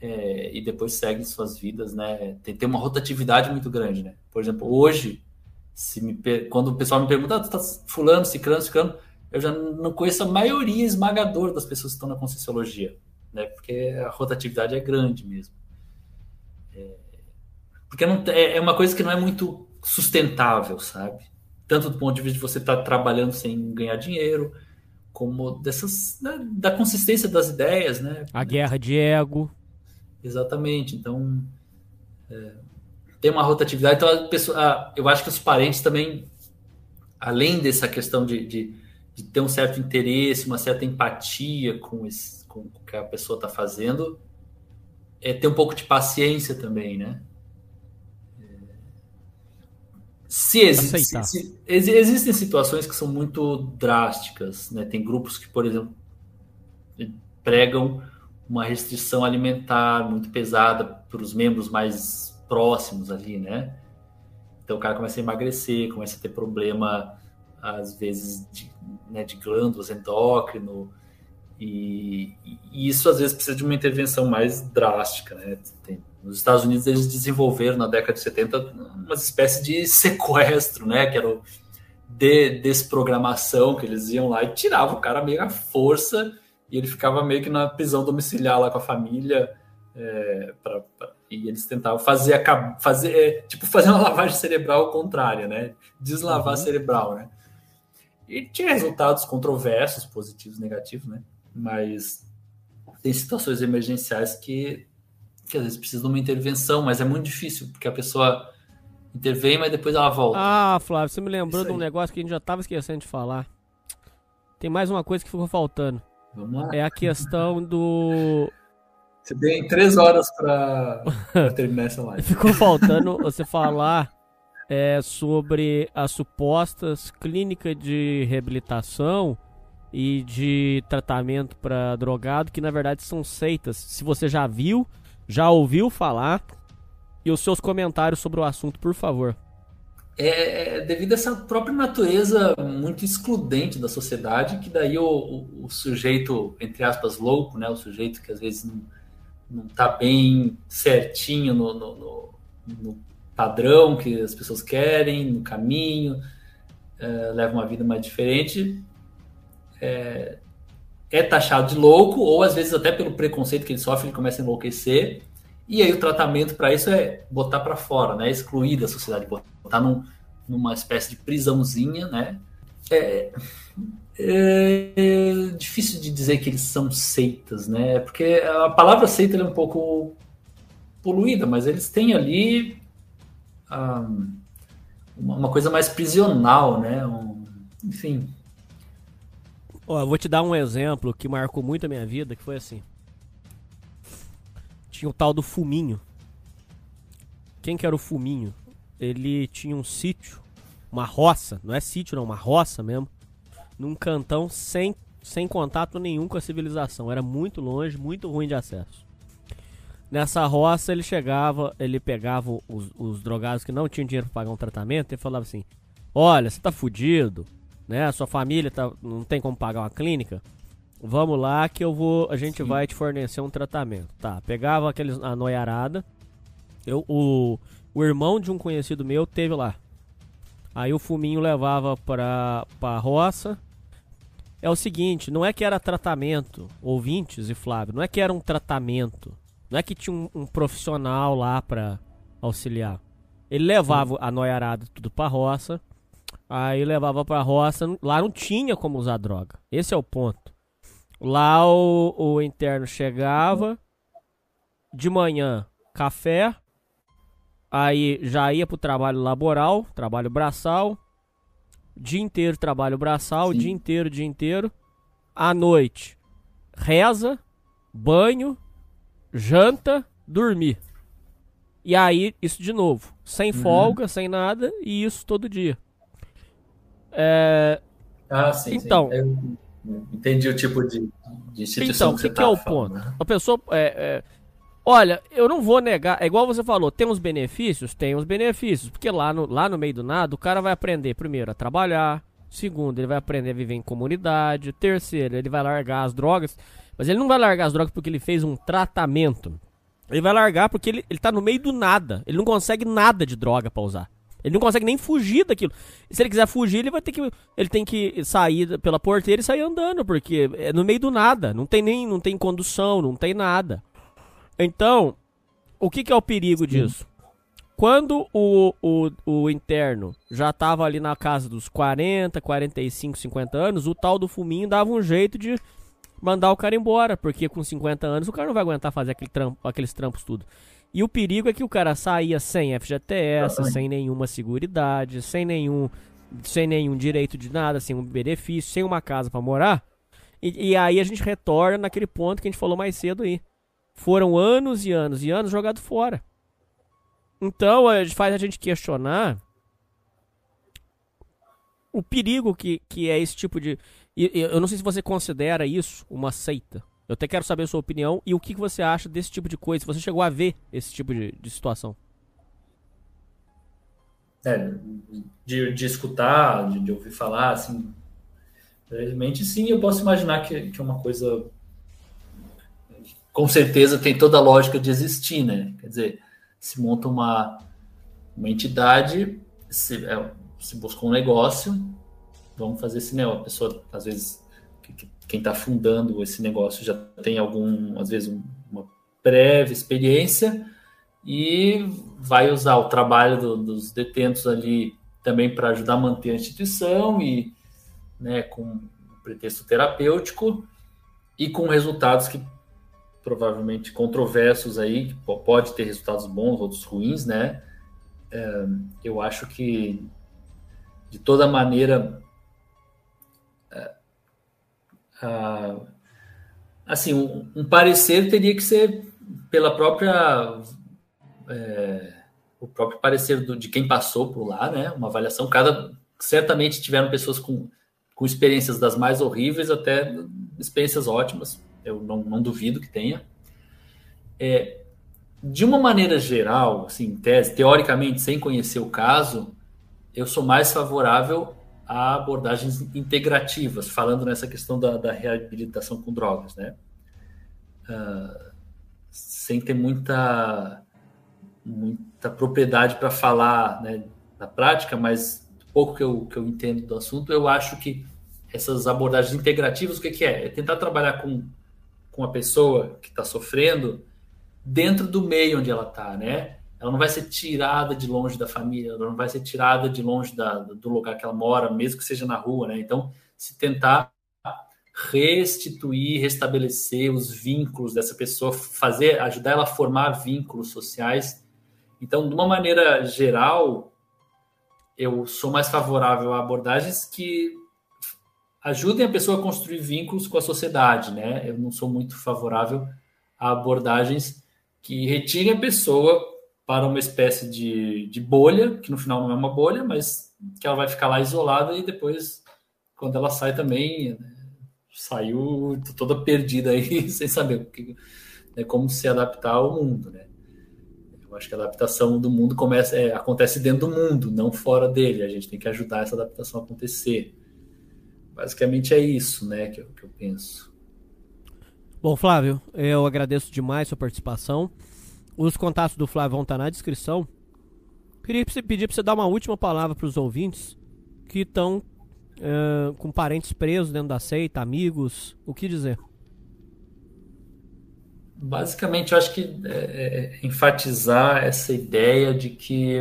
é, e depois seguem suas vidas, né? Tem, tem uma rotatividade muito grande, né? Por exemplo, hoje se me quando o pessoal me pergunta, ah, tu tá fulano, ciclano, ciclano, eu já não conheço a maioria esmagadora das pessoas que estão na Conscienciologia, né? Porque a rotatividade é grande mesmo. É, porque não, é é uma coisa que não é muito sustentável, sabe? Tanto do ponto de vista de você estar trabalhando sem ganhar dinheiro, como dessas da, da consistência das ideias, né? A guerra de ego. Exatamente. Então, é, tem uma rotatividade. Então, a pessoa, eu acho que os parentes também, além dessa questão de, de, de ter um certo interesse, uma certa empatia com, esse, com o que a pessoa está fazendo, é ter um pouco de paciência também, né? Se, exi- se- se- exi- existem situações que são muito drásticas, né? Tem grupos que, por exemplo, pregam uma restrição alimentar muito pesada para os membros mais próximos ali, né? Então o cara começa a emagrecer, começa a ter problema, às vezes, de, né, de glândulas endócrino, e, e isso às vezes precisa de uma intervenção mais drástica, né? Tem- nos Estados Unidos eles desenvolveram na década de 70 uma espécie de sequestro, né? Que era o de desprogramação, que eles iam lá e tiravam o cara meio à força e ele ficava meio que na prisão domiciliar lá com a família é, pra- e eles tentavam fazer fazer é, tipo fazer uma lavagem cerebral contrária, né? Deslavar Uhum. cerebral, né? E tinha resultados controversos, positivos, negativos, né? Mas tem situações emergenciais que que às vezes precisam de uma intervenção, mas é muito difícil porque a pessoa intervém, mas depois ela volta. Ah, Flávio, você me lembrou de um negócio que a gente já tava esquecendo de falar. Tem mais uma coisa que ficou faltando. Vamos lá. É a questão do. Você tem três horas para terminar essa live. Ficou faltando você falar é, sobre as supostas clínicas de reabilitação e de tratamento para drogado, que na verdade são seitas. Se você já viu, já ouviu falar, e os seus comentários sobre o assunto, por favor. É, devido a essa própria natureza muito excludente da sociedade, que daí o, o- o sujeito, entre aspas, louco, né? O sujeito que às vezes não, não tá bem certinho no, no- no- no padrão que as pessoas querem, no caminho, é, leva uma vida mais diferente, é, é taxado de louco, ou às vezes até pelo preconceito que ele sofre, ele começa a enlouquecer. E aí o tratamento para isso é botar para fora, né? Excluir da sociedade, botar num, numa espécie de prisãozinha, né? É, é difícil de dizer que eles são seitas, né? Porque a palavra seita é um pouco poluída, mas eles têm ali ah, uma, coisa mais prisional, né? Um- enfim, Ó, vou te dar um exemplo que marcou muito a minha vida, que foi assim. Tinha o tal do Fuminho. Quem que era o Fuminho? Ele tinha um sítio, uma roça, não é sítio não, uma roça mesmo, num cantão sem, sem contato nenhum com a civilização. Era muito longe, muito ruim de acesso. Nessa roça ele chegava, ele pegava os, os drogados que não tinham dinheiro para pagar um tratamento e falava assim: Olha, você tá fudido, né? Sua família tá, não tem como pagar uma clínica. Vamos lá que eu vou, a gente Sim. vai te fornecer um tratamento. Tá, pegava aqueles a noiarada. Eu o, o irmão de um conhecido meu teve lá. Aí o fuminho levava pra, pra roça. É o seguinte, não é que era tratamento, ouvintes e Flávio, não é que era um tratamento, não é que tinha um, um profissional lá pra auxiliar. Ele levava a noiarada tudo pra roça, aí levava pra roça, lá não tinha como usar droga. Esse é o ponto. Lá o, o interno chegava, de manhã, café, aí já ia pro trabalho laboral, trabalho braçal, dia inteiro trabalho braçal, Sim. dia inteiro, dia inteiro. À noite, reza, banho, janta, dormir. E aí, isso de novo. Sem folga, sem nada, e isso todo dia. É, Ah, sim. sim. Então. Eu entendi o tipo de, de instituição Então, o que que, que é o tava falando, ponto? né? A pessoa. É, é, olha, eu não vou negar. É igual você falou: tem os benefícios? Tem os benefícios. Porque lá no, lá no meio do nada, o cara vai aprender, primeiro, a trabalhar. Segundo, ele vai aprender a viver em comunidade. Terceiro, ele vai largar as drogas. Mas ele não vai largar as drogas porque ele fez um tratamento. Ele vai largar porque ele, ele tá no meio do nada. Ele não consegue nada de droga pra usar. Ele não consegue nem fugir daquilo. Se ele quiser fugir, ele vai ter que. Ele tem que sair pela porteira e sair andando, porque é no meio do nada. Não tem nem. Não tem condução, não tem nada. Então, o que, que é o perigo disso? Quando o, o, o interno já tava ali na casa dos 40, 45, 50 anos, o tal do fuminho dava um jeito de mandar o cara embora, porque com 50 anos o cara não vai aguentar fazer aquele trampo, aqueles trampos tudo. E o perigo é que o cara saía sem FGTS, sem nenhuma seguridade, sem nenhum, sem nenhum direito de nada, sem um benefício, sem uma casa pra morar. E, e aí a gente retorna naquele ponto que a gente falou mais cedo aí. Foram anos e anos e anos jogado fora. Então faz a gente questionar o perigo que, que é esse tipo de. eu não sei se você considera isso uma seita. Eu até quero saber a sua opinião e o que, você acha desse tipo de coisa. Se você chegou a ver esse tipo de, de situação. É, de, de escutar, de, de ouvir falar, assim, brevemente, sim, eu posso imaginar que, que é uma coisa com certeza tem toda a lógica de existir, né? Quer dizer, se monta uma, uma entidade, se, é, se busca um negócio, vamos fazer esse negócio. A pessoa, às vezes, que- que- quem está fundando esse negócio já tem algum, às vezes, um- uma prévia experiência e vai usar o trabalho do- dos detentos ali também para ajudar a manter a instituição e né, com pretexto terapêutico e com resultados que provavelmente controversos aí, pode ter resultados bons, outros ruins, né? É, eu acho que de toda maneira é, a- assim, um, um parecer teria que ser pela própria é, o próprio parecer do- de quem passou por lá, né? Uma avaliação. Cada certamente tiveram pessoas com, com experiências das mais horríveis até experiências ótimas. Eu não, não duvido que tenha. É, de uma maneira geral, assim, em tese, teoricamente, sem conhecer o caso, eu sou mais favorável a abordagens integrativas, falando nessa questão da, da reabilitação com drogas, né? Ah, sem ter muita muita propriedade para falar né, na prática, mas pouco que eu, que eu entendo do assunto, eu acho que essas abordagens integrativas, o que, que é? É tentar trabalhar com, com a pessoa que está sofrendo dentro do meio onde ela está, né? Ela não vai ser tirada de longe da família, ela não vai ser tirada de longe da, do lugar que ela mora, mesmo que seja na rua, né? Então, se tentar restituir, restabelecer os vínculos dessa pessoa, fazer, ajudar ela a formar vínculos sociais. Então, de uma maneira geral, eu sou mais favorável a abordagens que ajudem a pessoa a construir vínculos com a sociedade, né? Eu não sou muito favorável a abordagens que retirem a pessoa para uma espécie de, de bolha, que no final não é uma bolha, mas que ela vai ficar lá isolada e depois, quando ela sai também, né, saiu toda perdida aí, sem saber né, como se adaptar ao mundo, né? Eu acho que a adaptação do mundo começa, é, acontece dentro do mundo, não fora dele. A gente tem que ajudar essa adaptação a acontecer. Basicamente é isso, né, que eu, que eu penso. Bom, Flávio, eu agradeço demais sua participação. Os contatos do Flávio vão estar na descrição. Queria pe- pedir para você dar uma última palavra para os ouvintes que estão ah, com parentes presos dentro da seita, amigos, o que dizer? Basicamente, eu acho que é, é, enfatizar essa ideia de que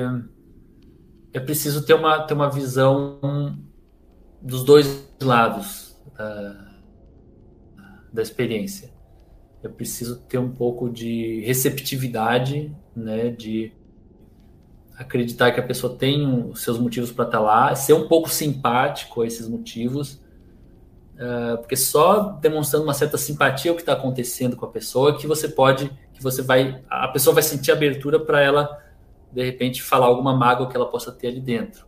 é preciso ter uma, ter uma visão dos dois lados da, da experiência. É preciso ter um pouco de receptividade, né, de acreditar que a pessoa tem os seus motivos para estar lá, ser um pouco simpático a esses motivos, uh, porque só demonstrando uma certa simpatia ao que está acontecendo com a pessoa que você pode, que você vai, a pessoa vai sentir abertura para ela de repente falar alguma mágoa que ela possa ter ali dentro,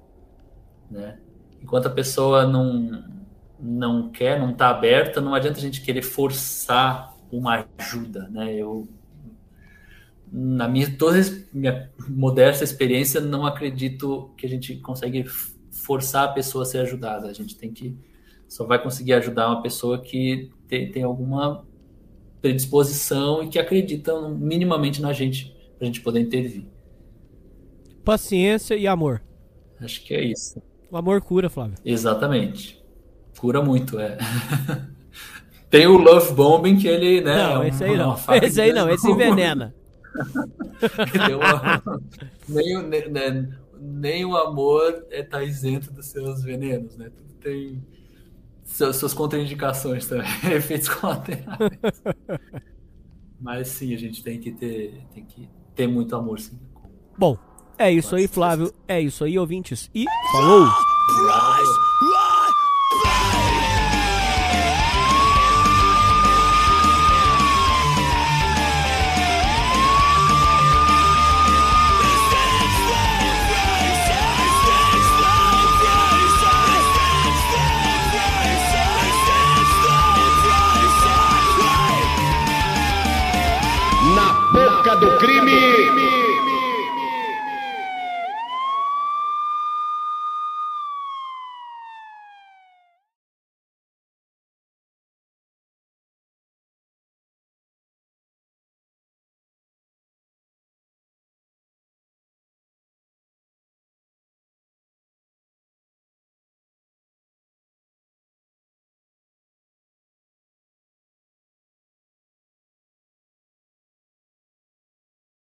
né? Enquanto a pessoa não não quer, não está aberta, não adianta a gente querer forçar uma ajuda, né? Eu na minha toda minha modesta experiência, não acredito que a gente consegue forçar a pessoa a ser ajudada. A gente tem que só vai conseguir ajudar uma pessoa que tem, tem alguma predisposição e que acredita minimamente na gente para a gente poder intervir. Paciência e amor. Acho que é isso. O amor cura, Flávio. Exatamente. Cura muito, é. Tem o love bombing que ele, né? Não, é esse aí não. Esse aí não, esse envenena. uma... nem, nem, nem, o amor está isento dos seus venenos, né? Tudo tem suas, suas contraindicações também, efeitos colaterais. Mas sim, a gente tem que ter, tem que ter muito amor, sim. Bom, é isso aí, Flávio. É isso aí, ouvintes. E falou! do crime.